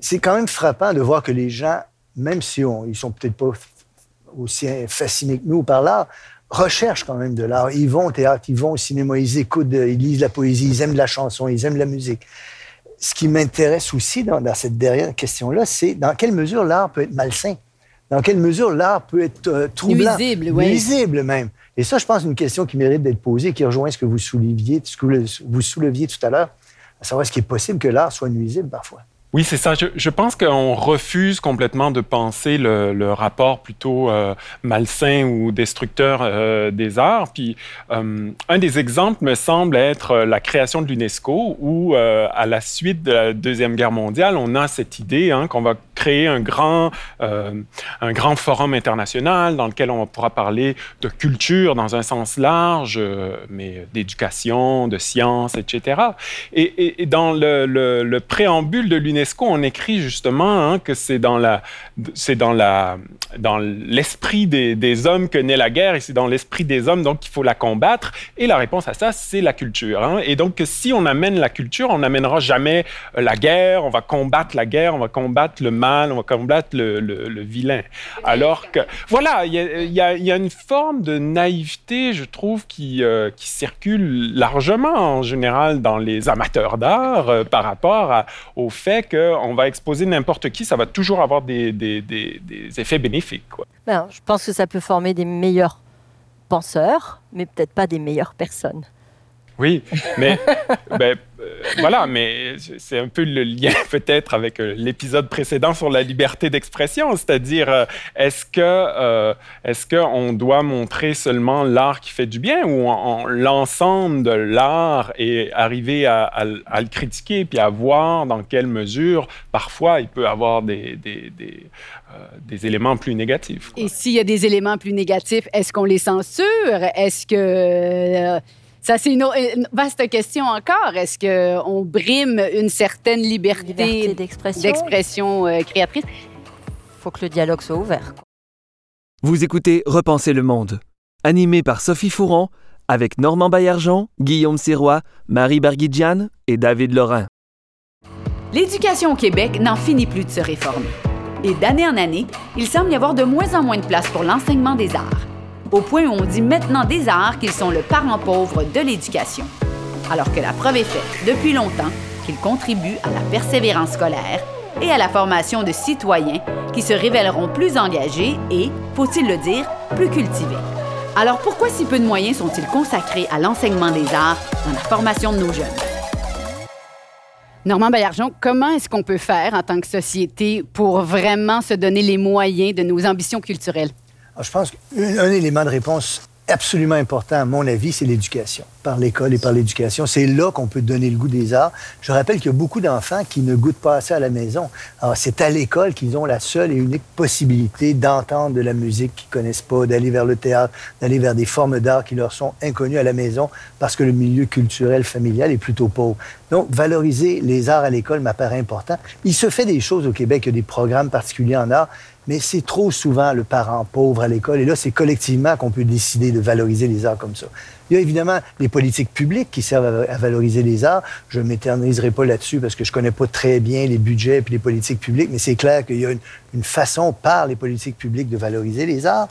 [SPEAKER 5] c'est quand même frappant de voir que les gens, même si on, ils sont peut-être pas aussi fascinés que nous par l'art, recherchent quand même de l'art. Ils vont au théâtre, ils vont au cinéma, ils écoutent, ils lisent la poésie, ils aiment la chanson, ils aiment la musique. Ce qui m'intéresse aussi dans, dans, cette dernière question-là, c'est dans quelle mesure l'art peut être malsain? Dans quelle mesure l'art peut être euh, troublant?
[SPEAKER 2] Nuisible, oui.
[SPEAKER 5] Nuisible même. Et ça, je pense, c'est une question qui mérite d'être posée, qui rejoint ce que vous souleviez, ce que vous souleviez tout à l'heure, à savoir est-ce qu'il est possible que l'art soit nuisible parfois?
[SPEAKER 4] Oui, c'est ça. Je, pense qu'on refuse complètement de penser le, rapport plutôt euh, malsain ou destructeur euh, des arts. Puis euh, un des exemples me semble être la création de l'UNESCO, où à la suite de la deuxième guerre mondiale, on a cette idée hein, qu'on va créer un grand, un grand forum international dans lequel on pourra parler de culture dans un sens large, mais d'éducation, de science, etc. Et, dans le préambule de l'UNESCO on écrit justement hein, que c'est dans la, c'est dans la, dans l'esprit des, des, hommes que naît la guerre et c'est dans l'esprit des hommes donc qu'il faut la combattre? Et la réponse à ça, c'est la culture. Hein. Et donc si on amène la culture, on n'amènera jamais euh, la guerre. On va combattre la guerre, on va combattre le mal, on va combattre le, le, le vilain. Alors que voilà, il y a, y, a, y a, une forme de naïveté, je trouve, qui, euh, qui circule largement en général dans les amateurs d'art euh, par rapport à, au fait que on va exposer n'importe qui, ça va toujours avoir des, effets bénéfiques.
[SPEAKER 3] Ben, je pense que ça peut former des meilleurs penseurs, mais peut-être pas des meilleures personnes.
[SPEAKER 4] Oui, mais ben, euh, voilà, mais c'est un peu le lien peut-être avec euh, l'épisode précédent sur la liberté d'expression, c'est-à-dire euh, est-ce est-ce que on doit montrer seulement l'art qui fait du bien ou l'ensemble de l'art et arriver à, le critiquer puis à voir dans quelle mesure parfois il peut avoir des éléments plus négatifs.
[SPEAKER 2] Et s'il y a des éléments plus négatifs, est-ce qu'on les censure? Est-ce que ça, c'est une, une, vaste question encore. Est-ce qu'on brime une certaine liberté,
[SPEAKER 3] liberté d'expression,
[SPEAKER 2] d'expression euh, créatrice?
[SPEAKER 3] Il faut que le dialogue soit ouvert.
[SPEAKER 1] Vous écoutez Repenser le monde, animé par Sophie Fouron, avec Normand Baillargeon, Guillaume Sirois, Marie Barguidjian et David Lorrain.
[SPEAKER 2] L'éducation au Québec n'en finit plus de se réformer. Et d'année en année, il semble y avoir de moins en moins de place pour l'enseignement des arts au point où on dit maintenant des arts qu'ils sont le parent pauvre de l'éducation. Alors que la preuve est faite depuis longtemps qu'ils contribuent à la persévérance scolaire et à la formation de citoyens qui se révéleront plus engagés et, faut-il le dire, plus cultivés. Alors pourquoi si peu de moyens sont-ils consacrés à l'enseignement des arts dans la formation de nos jeunes? Normand Baillargeon, comment est-ce qu'on peut faire en tant que société pour vraiment se donner les moyens de nos ambitions culturelles?
[SPEAKER 5] Alors, je pense qu'un élément de réponse absolument important, à mon avis, c'est l'éducation. Par l'école et par l'éducation. C'est là qu'on peut donner le goût des arts. Je rappelle qu'il y a beaucoup d'enfants qui ne goûtent pas assez à la maison. Alors, c'est à l'école qu'ils ont la seule et unique possibilité d'entendre de la musique qu'ils connaissent pas, d'aller vers le théâtre, d'aller vers des formes d'art qui leur sont inconnues à la maison parce que le milieu culturel familial est plutôt pauvre. Donc, valoriser les arts à l'école m'apparaît important. Il se fait des choses au Québec, il y a des programmes particuliers en art, mais c'est trop souvent le parent pauvre à l'école. Et là, c'est collectivement qu'on peut décider de valoriser les arts comme ça. Il y a évidemment les politiques publiques qui servent à, valoriser les arts. Je ne m'éterniserai pas là-dessus parce que je ne connais pas très bien les budgets et les politiques publiques, mais c'est clair qu'il y a une, une, façon par les politiques publiques de valoriser les arts.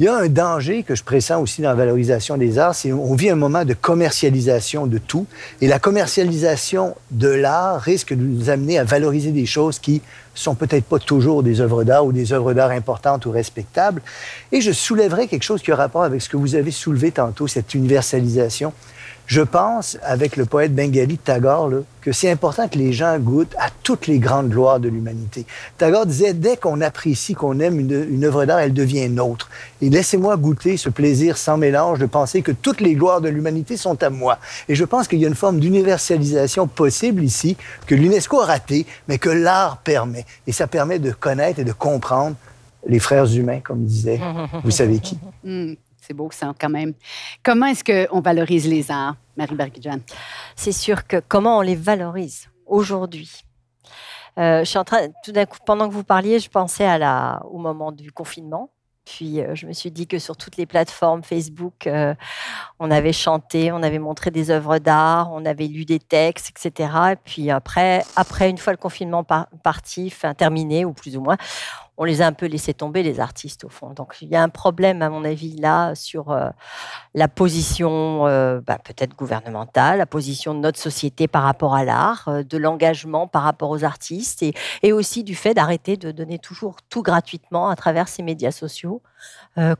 [SPEAKER 5] Il y a un danger que je pressens aussi dans la valorisation des arts, c'est qu'on vit un moment de commercialisation de tout. Et la commercialisation de l'art risque de nous amener à valoriser des choses qui sont peut-être pas toujours des œuvres d'art ou des œuvres d'art importantes ou respectables. Et je soulèverai quelque chose qui a rapport avec ce que vous avez soulevé tantôt, cette universalisation. Je pense, avec le poète bengali Tagore, là, que c'est important que les gens goûtent à toutes les grandes gloires de l'humanité. Tagore disait, dès qu'on apprécie, qu'on aime une, une œuvre d'art, elle devient nôtre. Et laissez-moi goûter ce plaisir sans mélange de penser que toutes les gloires de l'humanité sont à moi. Et je pense qu'il y a une forme d'universalisation possible ici, que l'UNESCO a raté, mais que l'art permet. Et ça permet de connaître et de comprendre les frères humains, comme disait, vous savez qui.
[SPEAKER 2] Mm. C'est beau ça, quand même. Comment est-ce qu'on valorise les arts, Marie Bergidjan?
[SPEAKER 3] C'est sûr que comment on les valorise aujourd'hui? Euh, je suis en train, tout d'un coup, pendant que vous parliez, je pensais à la, au moment du confinement. Puis euh, je me suis dit que sur toutes les plateformes Facebook, euh, on avait chanté, on avait montré des œuvres d'art, on avait lu des textes, etc. Et puis après, après une fois le confinement parti, enfin, terminé ou plus ou moins, on les a un peu laissés tomber, les artistes, au fond. Donc, il y a un problème, à mon avis, là, sur euh, la position euh, bah, peut-être gouvernementale, la position de notre société par rapport à l'art, euh, de l'engagement par rapport aux artistes, et, et aussi du fait d'arrêter de donner toujours tout gratuitement à travers ces médias sociaux.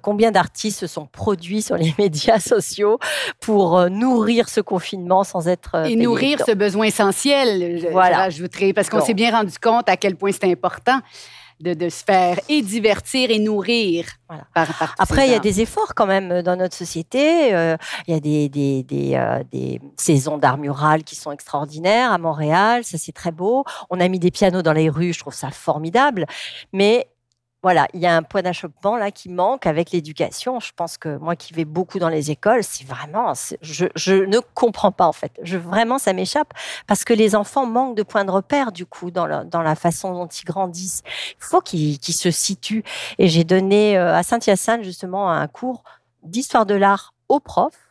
[SPEAKER 3] combien d'artistes se sont produits sur les médias sociaux pour nourrir ce confinement sans être...
[SPEAKER 2] et nourrir ce besoin essentiel, je, voilà. rajouterai, parce qu'on s'est bien rendu compte à quel point c'est important de, se faire et divertir et nourrir.
[SPEAKER 3] Après, il y a des efforts quand même euh, dans notre société. Euh, il y a des, des, des, euh, des saisons d'art mural qui sont extraordinaires à Montréal. Ça, c'est très beau. On a mis des pianos dans les rues. Je trouve ça formidable. Mais voilà, il y a un point d'achoppement là qui manque avec l'éducation. Je pense que moi qui vais beaucoup dans les écoles, c'est vraiment, je, ne comprends pas en fait. Je, vraiment, ça m'échappe parce que les enfants manquent de points de repère du coup dans, la façon dont ils grandissent. Il faut qu'ils se situent. Et j'ai donné euh, à Saint-Hyacinthe justement un cours d'histoire de l'art aux profs,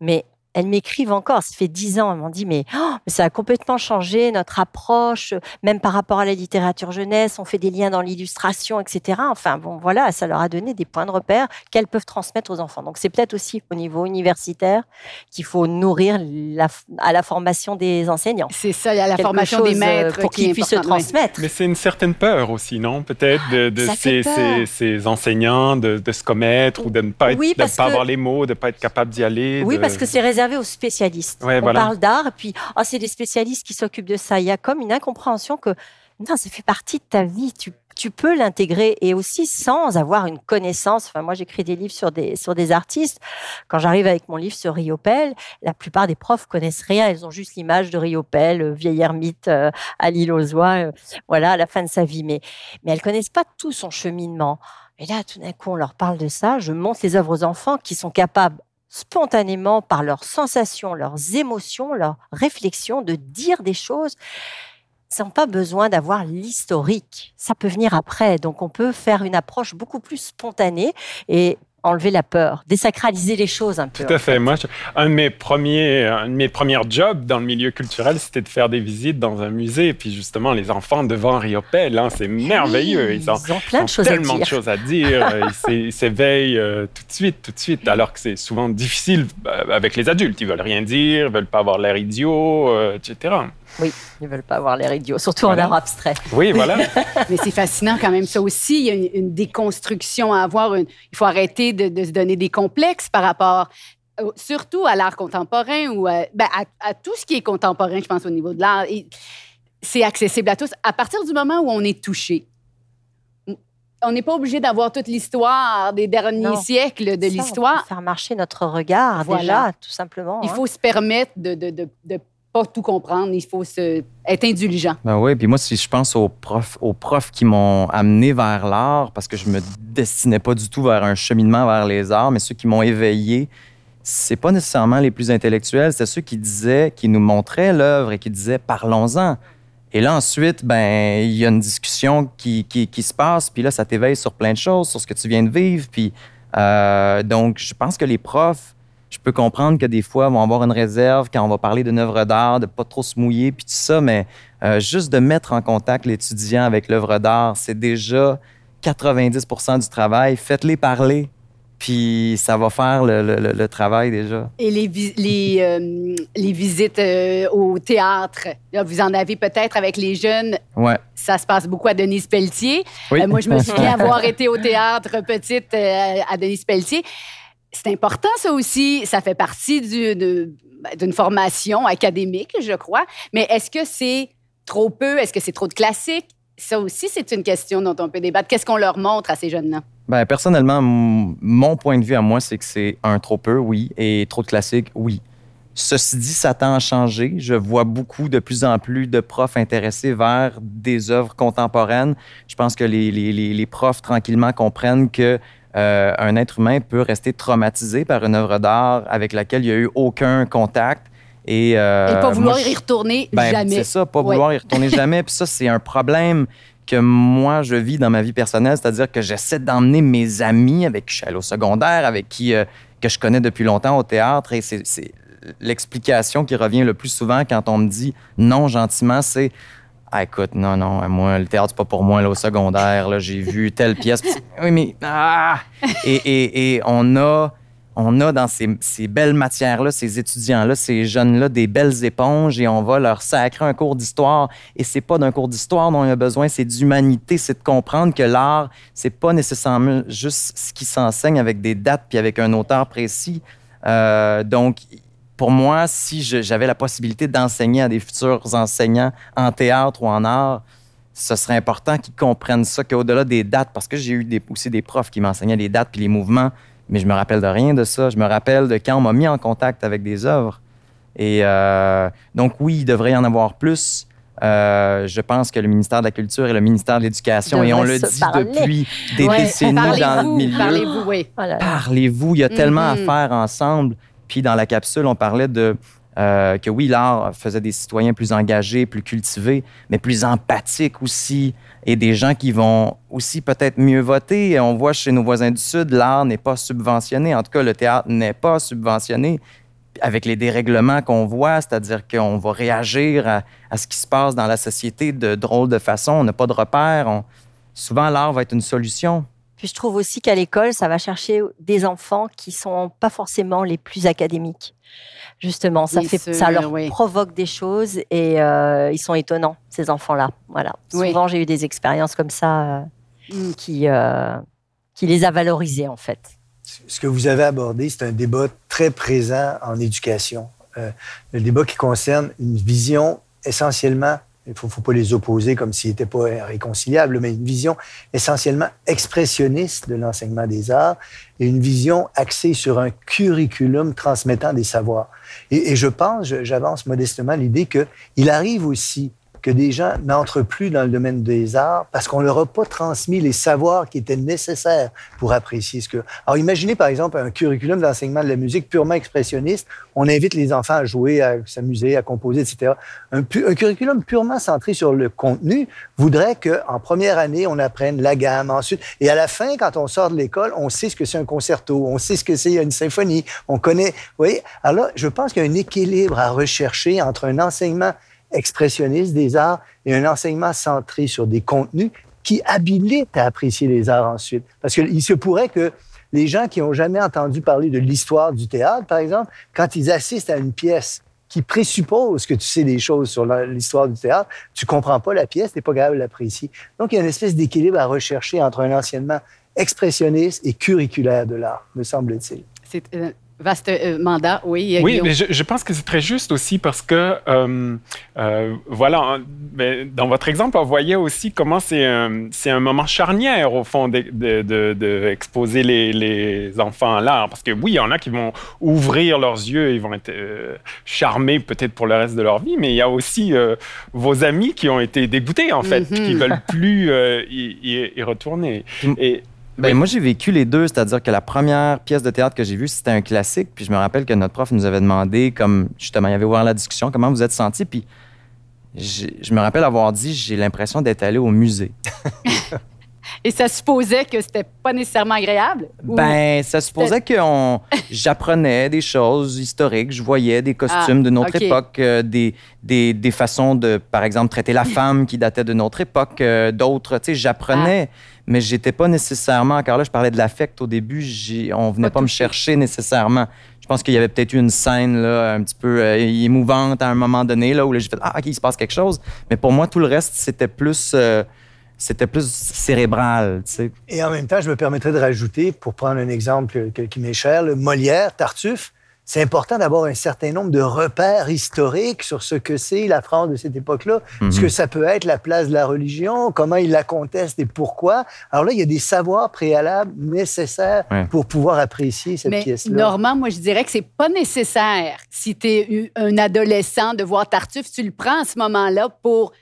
[SPEAKER 3] mais elles m'écrivent encore. Ça fait dix ans. Elles m'ont dit, mais, oh, mais, ça a complètement changé notre approche, même par rapport à la littérature jeunesse. On fait des liens dans l'illustration, etc. Enfin, bon, voilà, ça leur a donné des points de repère qu'elles peuvent transmettre aux enfants. Donc, c'est peut-être aussi au niveau universitaire qu'il faut nourrir la, à la formation des enseignants.
[SPEAKER 2] C'est ça, il y a la formation des euh, maîtres
[SPEAKER 3] pour qu'ils puissent se transmettre.
[SPEAKER 4] Mais c'est une certaine peur aussi, non Peut-être de, de ces, ces, enseignants de, de, se commettre ou de ne pas, être, pas avoir les mots, de ne pas être capable d'y aller.
[SPEAKER 3] Oui, parce que c'est réservé aux spécialistes. on parle d'art, et puis oh, c'est des spécialistes qui s'occupent de ça. Il y a comme une incompréhension que non, ça fait partie de ta vie. Tu, tu peux l'intégrer et aussi sans avoir une connaissance. Enfin, moi, j'écris des livres sur des, sur des artistes. Quand j'arrive avec mon livre sur Riopel, la plupart des profs connaissent rien. Ils ont juste l'image de Riopel, euh, vieille ermite euh, à l'île aux oies, euh, voilà, à la fin de sa vie. Mais, mais elles connaissent pas tout son cheminement. Et là, tout d'un coup, on leur parle de ça. Je montre les œuvres aux enfants qui sont capables spontanément par leurs sensations, leurs émotions, leurs réflexions, de dire des choses sans pas besoin d'avoir l'historique. Ça peut venir après. Donc, on peut faire une approche beaucoup plus spontanée et enlever la peur, désacraliser les choses un peu.
[SPEAKER 4] Tout à fait. Moi, un de mes premiers, un de mes premiers jobs dans le milieu culturel, c'était de faire des visites dans un musée. Et puis justement, les enfants devant Riopel, hein, c'est merveilleux.
[SPEAKER 3] ils, ont, plein de choses
[SPEAKER 4] tellement
[SPEAKER 3] à dire.
[SPEAKER 4] de choses à dire. ils s'éveillent euh, tout de suite, tout de suite. Alors que c'est souvent difficile euh, avec les adultes. Ils veulent rien dire, ils veulent pas avoir l'air idiot, euh, etc.
[SPEAKER 3] Oui, ils veulent pas avoir l'air idiot, surtout en art abstrait.
[SPEAKER 4] Oui, voilà.
[SPEAKER 2] Mais c'est fascinant quand même, ça aussi. Il y a une, déconstruction à avoir. il faut arrêter de, se donner des complexes par rapport surtout à l'art contemporain ou ben, à, tout ce qui est contemporain, je pense, au niveau de l'art. C'est accessible à tous à partir du moment où on est touché. On n'est pas obligé d'avoir toute l'histoire des derniers siècles de l'histoire.
[SPEAKER 3] Faire marcher notre regard, déjà, tout simplement.
[SPEAKER 2] Il hein. faut se permettre de, de, de tout comprendre, il faut être indulgent.
[SPEAKER 6] Ben oui, puis moi, si je pense aux profs, aux profs qui m'ont amené vers l'art, parce que je me destinais pas du tout vers un cheminement vers les arts, mais ceux qui m'ont éveillé, c'est pas nécessairement les plus intellectuels, c'est ceux qui disaient, qui nous montraient l'œuvre et qui disaient parlons-en. Et là, ensuite, ben, il y a une discussion qui, qui, qui se passe, puis là, ça t'éveille sur plein de choses, sur ce que tu viens de vivre. Puis, euh, donc, je pense que les profs, je peux comprendre que des fois, ils vont avoir une réserve quand on va parler d'une œuvre d'art, de pas trop se mouiller, puis tout ça, mais euh, juste de mettre en contact l'étudiant avec l'œuvre d'art, c'est déjà 90% du travail. Faites-les parler, puis ça va faire le, travail déjà.
[SPEAKER 2] Et les, les, euh, les visites euh, au théâtre, vous en avez peut-être avec les jeunes.
[SPEAKER 6] Ouais.
[SPEAKER 2] Ça se passe beaucoup à Denise Pelletier. moi, je me souviens avoir été au théâtre petite à Denise Pelletier c'est important, ça aussi. Ça fait partie d'une formation académique, je crois. Mais est-ce que c'est trop peu? Est-ce que c'est trop de classiques? Ça aussi, c'est une question dont on peut débattre. Qu'est-ce qu'on leur montre à ces jeunes-là?
[SPEAKER 6] Bien, personnellement, mon point de vue à moi, c'est que c'est un trop peu, oui, et trop de classiques, oui. Ceci dit, ça tend à changer. Je vois beaucoup, de plus en plus de profs intéressés vers des œuvres contemporaines. Je pense que les profs, tranquillement, comprennent que euh, un être humain peut rester traumatisé par une œuvre d'art avec laquelle il n'y a eu aucun contact.
[SPEAKER 2] Et, euh, pas vouloir y retourner ben, jamais.
[SPEAKER 6] C'est ça, pas vouloir y retourner jamais. Puis ça, c'est un problème que moi, je vis dans ma vie personnelle, c'est-à-dire que j'essaie d'emmener mes amis avec qui je suis allé au secondaire, avec qui euh, que je connais depuis longtemps au théâtre. Et c'est l'explication qui revient le plus souvent quand on me dit non gentiment, c'est ah, écoute, non, non, moi, le théâtre, c'est pas pour moi, là, au secondaire, j'ai vu telle pièce. oui, mais. Ah! Et, et, et on a on a dans ces, belles matières-là, ces étudiants-là, ces jeunes-là, des belles éponges et on va leur sacrer un cours d'histoire. Et c'est pas d'un cours d'histoire dont il a besoin, c'est d'humanité, c'est de comprendre que l'art, c'est pas nécessairement juste ce qui s'enseigne avec des dates puis avec un auteur précis. Euh, donc, pour moi, si j'avais la possibilité d'enseigner à des futurs enseignants en théâtre ou en art, ce serait important qu'ils comprennent ça, qu'au-delà des dates, parce que j'ai eu des, aussi des profs qui m'enseignaient les dates puis les mouvements, mais je me rappelle de rien de ça. Je me rappelle de quand on m'a mis en contact avec des œuvres. Et euh, donc, oui, il devrait y en avoir plus. Euh, je pense que le ministère de la Culture et le ministère de l'Éducation, et on le dit depuis des décennies dans le milieu.
[SPEAKER 2] Parlez-vous, oui.
[SPEAKER 6] Parlez-vous, il y a tellement à mm-hmm. faire ensemble. Puis dans la capsule, on parlait de euh, que oui, l'art faisait des citoyens plus engagés, plus cultivés, mais plus empathiques aussi, et des gens qui vont aussi peut-être mieux voter. On voit chez nos voisins du Sud, l'art n'est pas subventionné, en tout cas le théâtre n'est pas subventionné avec les dérèglements qu'on voit, c'est-à-dire qu'on va réagir à, ce qui se passe dans la société de drôle de façon, on n'a pas de repères. Souvent, l'art va être une solution.
[SPEAKER 3] Puis je trouve aussi qu'à l'école, ça va chercher des enfants qui sont pas forcément les plus académiques. Justement, ça, fait, ça leur provoque des choses et euh, ils sont étonnants, ces enfants-là. Voilà. Souvent, j'ai eu des expériences comme ça euh, mm. qui, euh, qui les a valorisés, en fait.
[SPEAKER 5] Ce que vous avez abordé, c'est un débat très présent en éducation. le débat qui concerne une vision essentiellement il ne faut, pas les opposer comme s'ils n'étaient pas réconciliables, mais une vision essentiellement expressionniste de l'enseignement des arts et une vision axée sur un curriculum transmettant des savoirs. Et, et je pense, j'avance modestement l'idée qu'il arrive aussi que des gens n'entrent plus dans le domaine des arts parce qu'on leur a pas transmis les savoirs qui étaient nécessaires pour apprécier ce que. Alors, imaginez par exemple un curriculum d'enseignement de la musique purement expressionniste. On invite les enfants à jouer, à s'amuser, à composer, etc. Un, curriculum purement centré sur le contenu voudrait qu'en première année, on apprenne la gamme. Ensuite, et à la fin, quand on sort de l'école, on sait ce que c'est un concerto, on sait ce que c'est une symphonie, on connaît. Voyez? Alors, je pense qu'il y a un équilibre à rechercher entre un enseignement expressionniste des arts et un enseignement centré sur des contenus qui habilitent à apprécier les arts ensuite. Parce qu'il se pourrait que les gens qui n'ont jamais entendu parler de l'histoire du théâtre, par exemple, quand ils assistent à une pièce qui présuppose que tu sais des choses sur l'histoire du théâtre, tu comprends pas la pièce, tu n'es pas capable de l'apprécier. Donc, il y a une espèce d'équilibre à rechercher entre un enseignement expressionniste et curriculaire de l'art, me semble-t-il.
[SPEAKER 2] C'est euh, Vaste euh, mandat, oui.
[SPEAKER 4] Oui, mais je, pense que c'est très juste aussi parce que, euh, euh, voilà, dans votre exemple, on voyait aussi comment c'est un, un moment charnière, au fond, d'exposer de, de, les, les, enfants à l'art. Parce que oui, il y en a qui vont ouvrir leurs yeux, ils vont être charmés peut-être pour le reste de leur vie, mais il y a aussi vos amis qui ont été dégoûtés, en fait, qui ne mhm. veulent plus y, y, retourner. Et
[SPEAKER 6] ben, Moi, j'ai vécu les deux, c'est-à-dire que la première pièce de théâtre que j'ai vue, c'était un classique. Puis je me rappelle que notre prof nous avait demandé, comme justement, il avait ouvert la discussion, comment vous êtes senti. Puis je me rappelle avoir dit, j'ai l'impression d'être allé au musée.
[SPEAKER 2] Et ça supposait que c'était pas nécessairement agréable?
[SPEAKER 6] Ben, ça supposait que j'apprenais des choses historiques, je voyais des costumes de notre ah, époque, euh, des, des, des, façons de, par exemple, traiter la femme qui datait de notre époque, euh, d'autres, tu sais, j'apprenais. Ah mais j'étais pas nécessairement, encore là, je parlais de l'affect au début, on venait pas, me chercher nécessairement. Je pense qu'il y avait peut-être eu une scène là, un petit peu euh, émouvante à un moment donné, là, où j'ai fait Ah, OK, il se passe quelque chose. Mais pour moi, tout le reste, c'était plus. C'était plus cérébral. Tu sais.
[SPEAKER 5] Et en même temps, je me permettrais de rajouter, pour prendre un exemple qui m'est cher, le Molière, Tartuffe, c'est important d'avoir un certain nombre de repères historiques sur ce que c'est la France de cette époque-là, ce que mhm. ça peut être la place de la religion, comment il la conteste et pourquoi. Alors là, il y a des savoirs préalables nécessaires pour pouvoir apprécier cette pièce-là.
[SPEAKER 2] Normand, moi, je dirais que c'est pas nécessaire si tu es un adolescent de voir Tartuffe, tu le prends à ce moment-là pour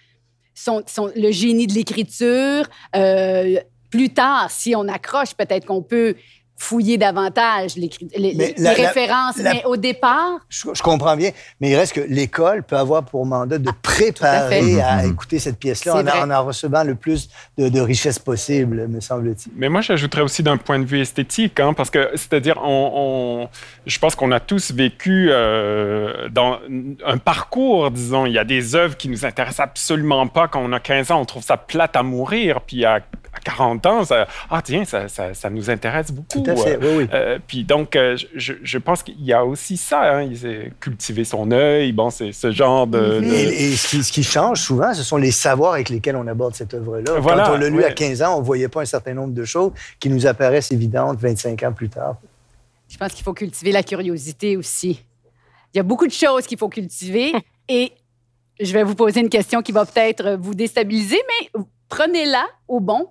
[SPEAKER 2] son, le génie de l'écriture. Euh, plus tard, si on accroche, peut-être qu'on peut fouiller davantage les, les,
[SPEAKER 5] Mais
[SPEAKER 2] les
[SPEAKER 5] la- la-
[SPEAKER 2] références.
[SPEAKER 5] la-
[SPEAKER 2] Mais au départ,
[SPEAKER 5] Je, je comprends bien, mais il reste que l'école peut avoir pour mandat de
[SPEAKER 2] fait.
[SPEAKER 5] préparer à,
[SPEAKER 6] Mhm.
[SPEAKER 5] écouter cette pièce-là en, en en recevant le plus de, de richesse possible, me semble-t-il.
[SPEAKER 4] Mais moi, j'ajouterais aussi d'un point de vue esthétique, hein, parce que, c'est-à-dire, on, on- je pense qu'on a tous vécu euh, dans un parcours, disons. Il y a des œuvres qui nous intéressent absolument pas quand on a 15 ans. On trouve ça plate à mourir. Puis à 40 ans, ça, ah tiens, ça, ça, ça nous intéresse beaucoup.
[SPEAKER 5] Tout à fait, oui, oui.
[SPEAKER 4] Euh, puis donc, euh, je, je pense qu'il y a aussi ça, hein, cultiver son œil, bon, c'est ce genre de... de-
[SPEAKER 5] Et, et ce, qui, ce qui change souvent, ce sont les savoirs avec lesquels on aborde cette œuvre-là.
[SPEAKER 4] Voilà,
[SPEAKER 5] Quand on l'a lu
[SPEAKER 4] ouais.
[SPEAKER 5] à 15 ans, on ne voyait pas un certain nombre de choses qui nous apparaissent évidentes 25 ans plus tard.
[SPEAKER 2] je pense qu'il faut cultiver la curiosité aussi. Il y a beaucoup de choses qu'il faut cultiver et je vais vous poser une question qui va peut-être vous déstabiliser, mais prenez-la au bon.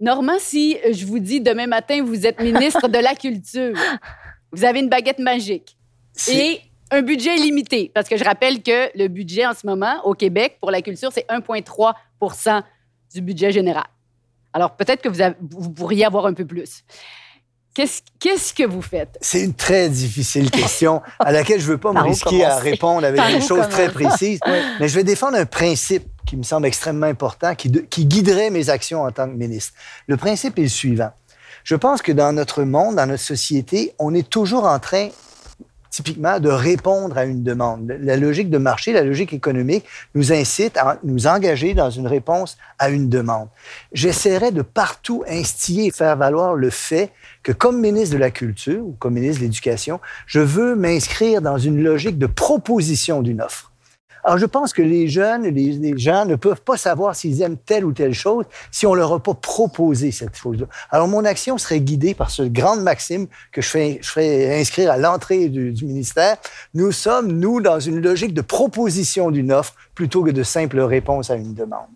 [SPEAKER 2] Normand, si je vous dis demain matin, vous êtes ministre de la Culture, vous avez une baguette magique et un budget limité, parce que je rappelle que le budget en ce moment au Québec pour la culture, c'est 1,3% du budget général. Alors peut-être que vous, avez- vous pourriez avoir un peu plus. Qu'est-ce qu'est-ce que vous faites?
[SPEAKER 5] C'est une très difficile question à laquelle je ne veux pas me risquer à répondre avec des choses très précises. Mais je vais défendre un principe qui me semble extrêmement important, qui, de- qui guiderait mes actions en tant que ministre. Le principe est le suivant. Je pense que dans notre monde, dans notre société, on est toujours en train, typiquement, de répondre à une demande. La logique de marché, la logique économique nous incite à nous engager dans une réponse à une demande. J'essaierai de partout instiller et faire valoir le fait que comme ministre de la Culture ou comme ministre de l'Éducation, je veux m'inscrire dans une logique de proposition d'une offre. Alors, je pense que les jeunes, les, les gens ne peuvent pas savoir s'ils aiment telle ou telle chose si on leur a pas proposé cette chose-là. Alors, mon action serait guidée par cette grande maxime que je fais, je inscrire à l'entrée du, du ministère. Nous sommes, nous, dans une logique de proposition d'une offre plutôt que de simple réponse à une demande.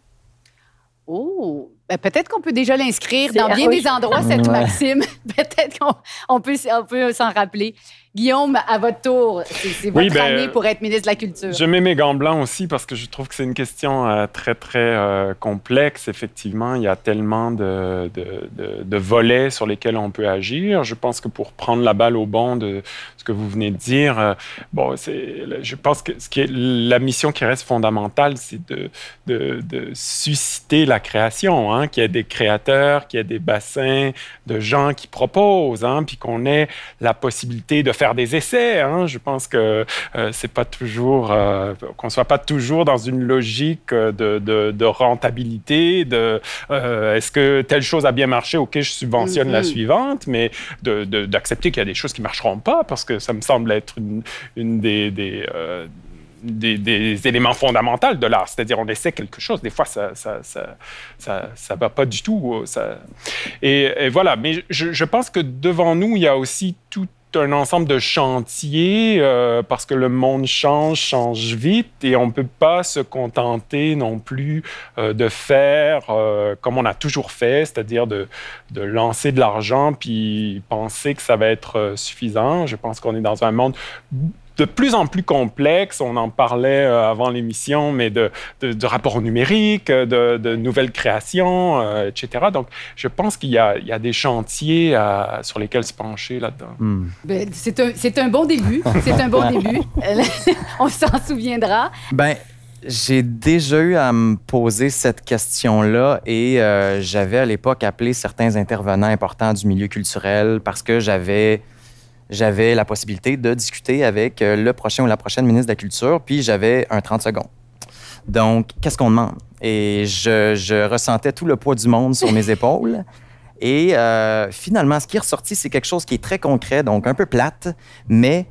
[SPEAKER 2] Oh, ben peut-être qu'on peut déjà l'inscrire dans bien
[SPEAKER 3] oui.
[SPEAKER 2] des endroits, cette
[SPEAKER 6] Ouais.
[SPEAKER 2] maxime. peut-être qu'on on peut, on peut s'en rappeler. Guillaume, à votre tour, c'est votre
[SPEAKER 4] Oui, ben,
[SPEAKER 2] année pour être ministre de la Culture.
[SPEAKER 4] Je mets mes gants blancs aussi parce que je trouve que c'est une question euh, très, très euh, complexe. Effectivement, il y a tellement de, de, de- de volets sur lesquels on peut agir. Je pense que pour prendre la balle au bon de ce que vous venez de dire, euh, bon, c'est, je pense que ce qui est la mission qui reste fondamentale, c'est de, de, de susciter la création, hein, qu'il y ait des créateurs, qu'il y ait des bassins de gens qui proposent, hein, puis qu'on ait la possibilité de faire des essais. hein. Je pense que euh, c'est pas toujours euh, qu'on soit pas toujours dans une logique de, de, de rentabilité de euh, est-ce que telle chose a bien marché? Ok je subventionne la
[SPEAKER 2] Mhm.
[SPEAKER 4] suivante mais d'accepter qu'il y a des choses qui marcheront pas parce que ça me semble être une, une des, des, euh, des, des éléments fondamentaux de l'art. C'est-à-dire, on essaie quelque chose, des fois, ça ça, ça, ça, ça va pas du tout. Ça... Et, et voilà, mais je, je pense que devant nous, il y a aussi tout un ensemble de chantiers euh, parce que le monde change, change vite et on ne peut pas se contenter non plus euh, de faire euh, comme on a toujours fait, c'est-à-dire de, de lancer de l'argent puis penser que ça va être suffisant. Je pense qu'on est dans un monde de plus en plus complexe. On en parlait euh, avant l'émission, mais de, de, de rapports numériques, de, de nouvelles créations, euh, etc. Donc, je pense qu'il y a, il y a des chantiers à- sur lesquels se pencher là-dedans.
[SPEAKER 6] Hmm.
[SPEAKER 2] Ben, c'est un, bon début. C'est un bon début. On s'en souviendra.
[SPEAKER 6] Ben, j'ai déjà eu à me poser cette question-là et euh, j'avais à l'époque appelé certains intervenants importants du milieu culturel parce que j'avais j'avais la possibilité de discuter avec euh, le prochain ou la prochaine ministre de la Culture, puis j'avais un 30 secondes. Donc, qu'est-ce qu'on demande? Et je, je ressentais tout le poids du monde sur mes épaules. Et euh, finalement, ce qui est ressorti, c'est quelque chose qui est très concret, donc un peu plate, mais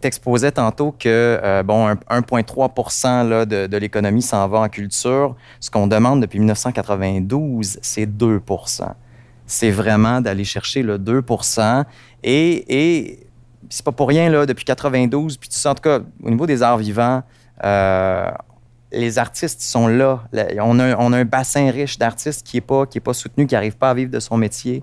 [SPEAKER 6] t'exposais tantôt que, euh, bon, un- 1,3 là, de, de l'économie s'en va en culture. Ce qu'on demande depuis 1992, c'est 2 C'est vraiment d'aller chercher le 2 Et, et c'est pas pour rien, là, depuis 92, puis tu sais, en tout cas, au niveau des arts vivants, euh, les artistes sont là. On a, on a un bassin riche d'artistes qui n'est pas, qui est pas soutenu, qui n'arrive pas à vivre de son métier.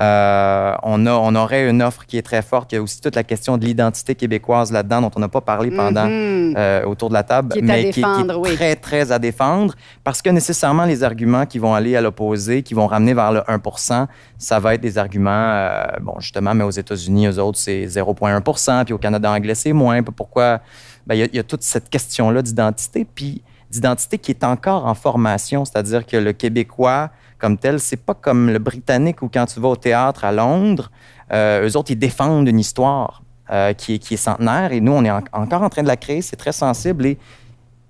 [SPEAKER 6] Euh, on, a, on aurait une offre qui est très forte. Il y a aussi toute la question de l'identité québécoise là-dedans, dont on n'a pas parlé pendant
[SPEAKER 2] Mhm.
[SPEAKER 6] euh, autour de la table,
[SPEAKER 2] Qui est
[SPEAKER 6] mais qui, est
[SPEAKER 2] oui.
[SPEAKER 6] très, très à défendre. Parce que nécessairement, les arguments qui vont aller à l'opposé, qui vont ramener vers le 1% ça va être des arguments, euh, bon, justement, mais aux États-Unis, eux autres, c'est 0,1% puis au Canada anglais, c'est moins. Pourquoi? Ben, Il y, a- il y a toute cette question-là d'identité, puis d'identité qui est encore en formation, c'est-à-dire que le Québécois, comme tel, c'est pas comme le Britannique où quand tu vas au théâtre à Londres, euh, eux autres, ils défendent une histoire euh, qui, est, qui est centenaire. Et nous, on est en- encore en train de la créer, c'est très sensible et,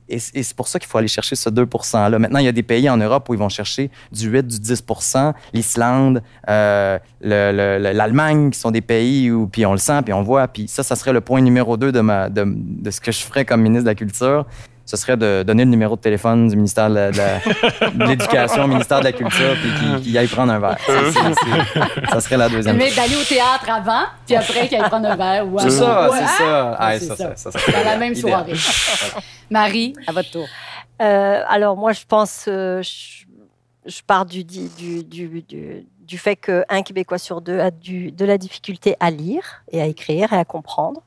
[SPEAKER 6] c'est pour ça qu'il faut aller chercher ce 2 %-là. Maintenant, il y a des pays en Europe où ils vont chercher du 8, du 10% l'Islande, euh, le- le- le- l'Allemagne, qui sont des pays où, puis on le sent, puis on voit, puis ça, ça serait le point numéro 2 de, ma, de, de ce que je ferais comme ministre de la Culture. Ce serait de donner le numéro de téléphone du ministère de l'Éducation, au ministère de la Culture, puis qu'il qu'il aille prendre un verre. Ça, c'est- c'est- ça serait la deuxième
[SPEAKER 2] Mais d'aller au théâtre avant, puis après qu'il aille prendre un verre. ou
[SPEAKER 6] C'est
[SPEAKER 2] un-
[SPEAKER 6] ça,
[SPEAKER 2] Ouais,
[SPEAKER 6] c'est ça. Ah,
[SPEAKER 2] c'est
[SPEAKER 6] ça,
[SPEAKER 2] ça.
[SPEAKER 6] ça, ça, ça
[SPEAKER 2] Dans la même soirée. Marie, à votre tour.
[SPEAKER 3] Euh, alors moi, je pense, euh, je, je pars du, du, du, du, du- du fait qu'un Québécois sur deux a du, de la difficulté à lire et à écrire et à comprendre.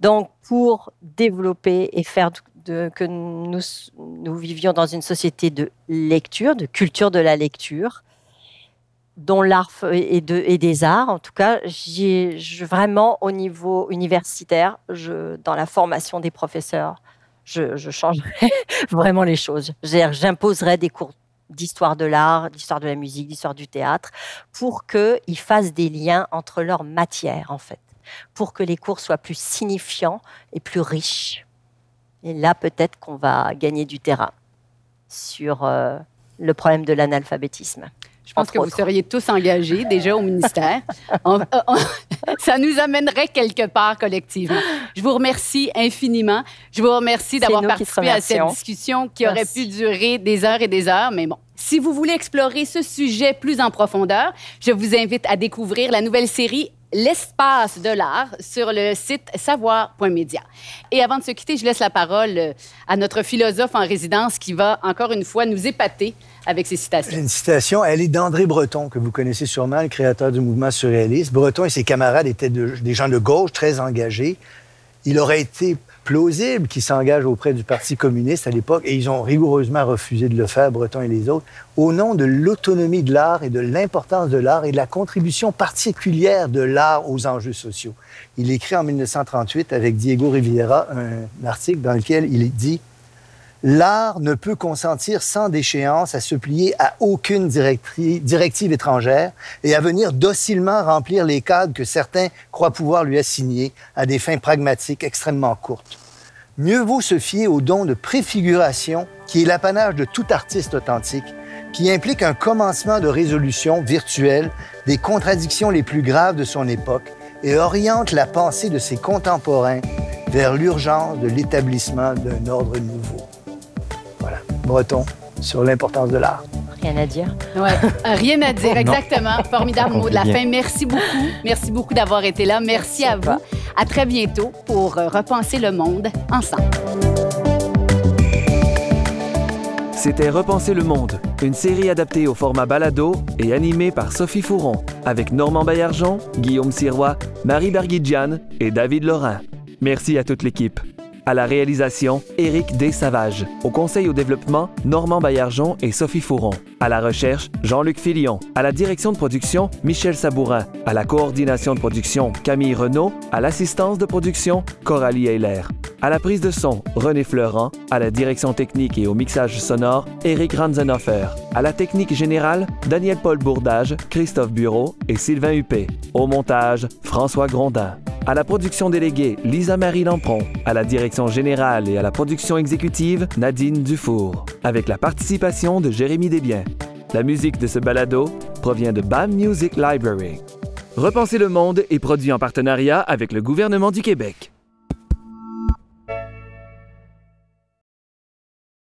[SPEAKER 3] Donc, pour développer et faire que nous, vivions dans une société de lecture, de culture de la lecture, dont l'art et, de, et des arts, en tout cas, vraiment au niveau universitaire, dans la formation des professeurs, je, je changerais vraiment les choses. C'est-à-dire, J'imposerais des cours d'histoire de l'art, d'histoire de la musique, d'histoire du théâtre, pour qu'ils fassent des liens entre leurs matières, en fait, pour que les cours soient plus signifiants et plus riches. Et là, peut-être qu'on va gagner du terrain sur euh, le problème de l'analphabétisme.
[SPEAKER 2] Je pense que vous seriez tous engagés déjà au ministère. On- on- ça nous amènerait quelque part collectivement. Je vous remercie infiniment. Je vous remercie d'avoir participé à cette discussion qui aurait pu durer des heures et des heures, mais bon. Si vous voulez explorer ce sujet plus en profondeur, je vous invite à découvrir la nouvelle série L'espace de l'art sur le site savoir.media. Et avant de se quitter, je laisse la parole euh, à notre philosophe en résidence qui va encore une fois nous épater avec ses citations.
[SPEAKER 5] une citation, elle est d'André Breton, que vous connaissez sûrement, le créateur du mouvement surréaliste. Breton et ses camarades étaient de- des gens de gauche très engagés. Il aurait été plausible qu'ils s'engagent auprès du Parti communiste à l'époque, et ils ont rigoureusement refusé de le faire, Breton et les autres, au nom de l'autonomie de l'art et de l'importance de l'art et de la contribution particulière de l'art aux enjeux sociaux. Il écrit en 1938 avec Diego Rivera un article dans lequel il dit L'art ne peut consentir sans déchéance à se plier à aucune directive étrangère et à venir docilement remplir les cadres que certains croient pouvoir lui assigner à des fins pragmatiques extrêmement courtes. Mieux vaut se fier au don de préfiguration qui est l'apanage de tout artiste authentique, qui implique un commencement de résolution virtuelle des contradictions les plus graves de son époque et oriente la pensée de ses contemporains vers l'urgence de l'établissement d'un ordre nouveau. Voilà, Breton sur l'importance de l'art.
[SPEAKER 3] Rien à dire.
[SPEAKER 2] Ouais, rien à dire, exactement. Formidable mot de la
[SPEAKER 6] bien.
[SPEAKER 2] fin. Merci beaucoup. Merci beaucoup d'avoir été là. Merci,
[SPEAKER 3] Merci
[SPEAKER 2] à vous. À très bientôt pour euh, repenser le monde ensemble.
[SPEAKER 1] C'était Repenser le monde, une série adaptée au format balado et animée par Sophie Fouron, avec Normand Baillargeon, Guillaume Sirois, Marie Barguidjian et David Lorrain. Merci à toute l'équipe. À la réalisation, Éric Desavages. Au conseil au développement, Normand Baillargeon et Sophie Fouron. À la recherche, Jean-Luc Filion. À la direction de production, Michel Sabourin. À la coordination de production, Camille Renaud. À l'assistance de production, Coralie Heiler. À la prise de son, René Fleurant. À la direction technique et au mixage sonore, Éric Ranzenhofer. À la technique générale, Daniel-Paul Bourdage, Christophe Bureau et Sylvain Huppé. Au montage, François Grondin. À la production déléguée, Lisa-Marie Lampron. À la direction générale et à la production exécutive, Nadine Dufour. Avec la participation de Jérémy Desbiens. La musique de ce balado provient de BAM Music Library. Repenser le monde est produit en partenariat avec le gouvernement du Québec.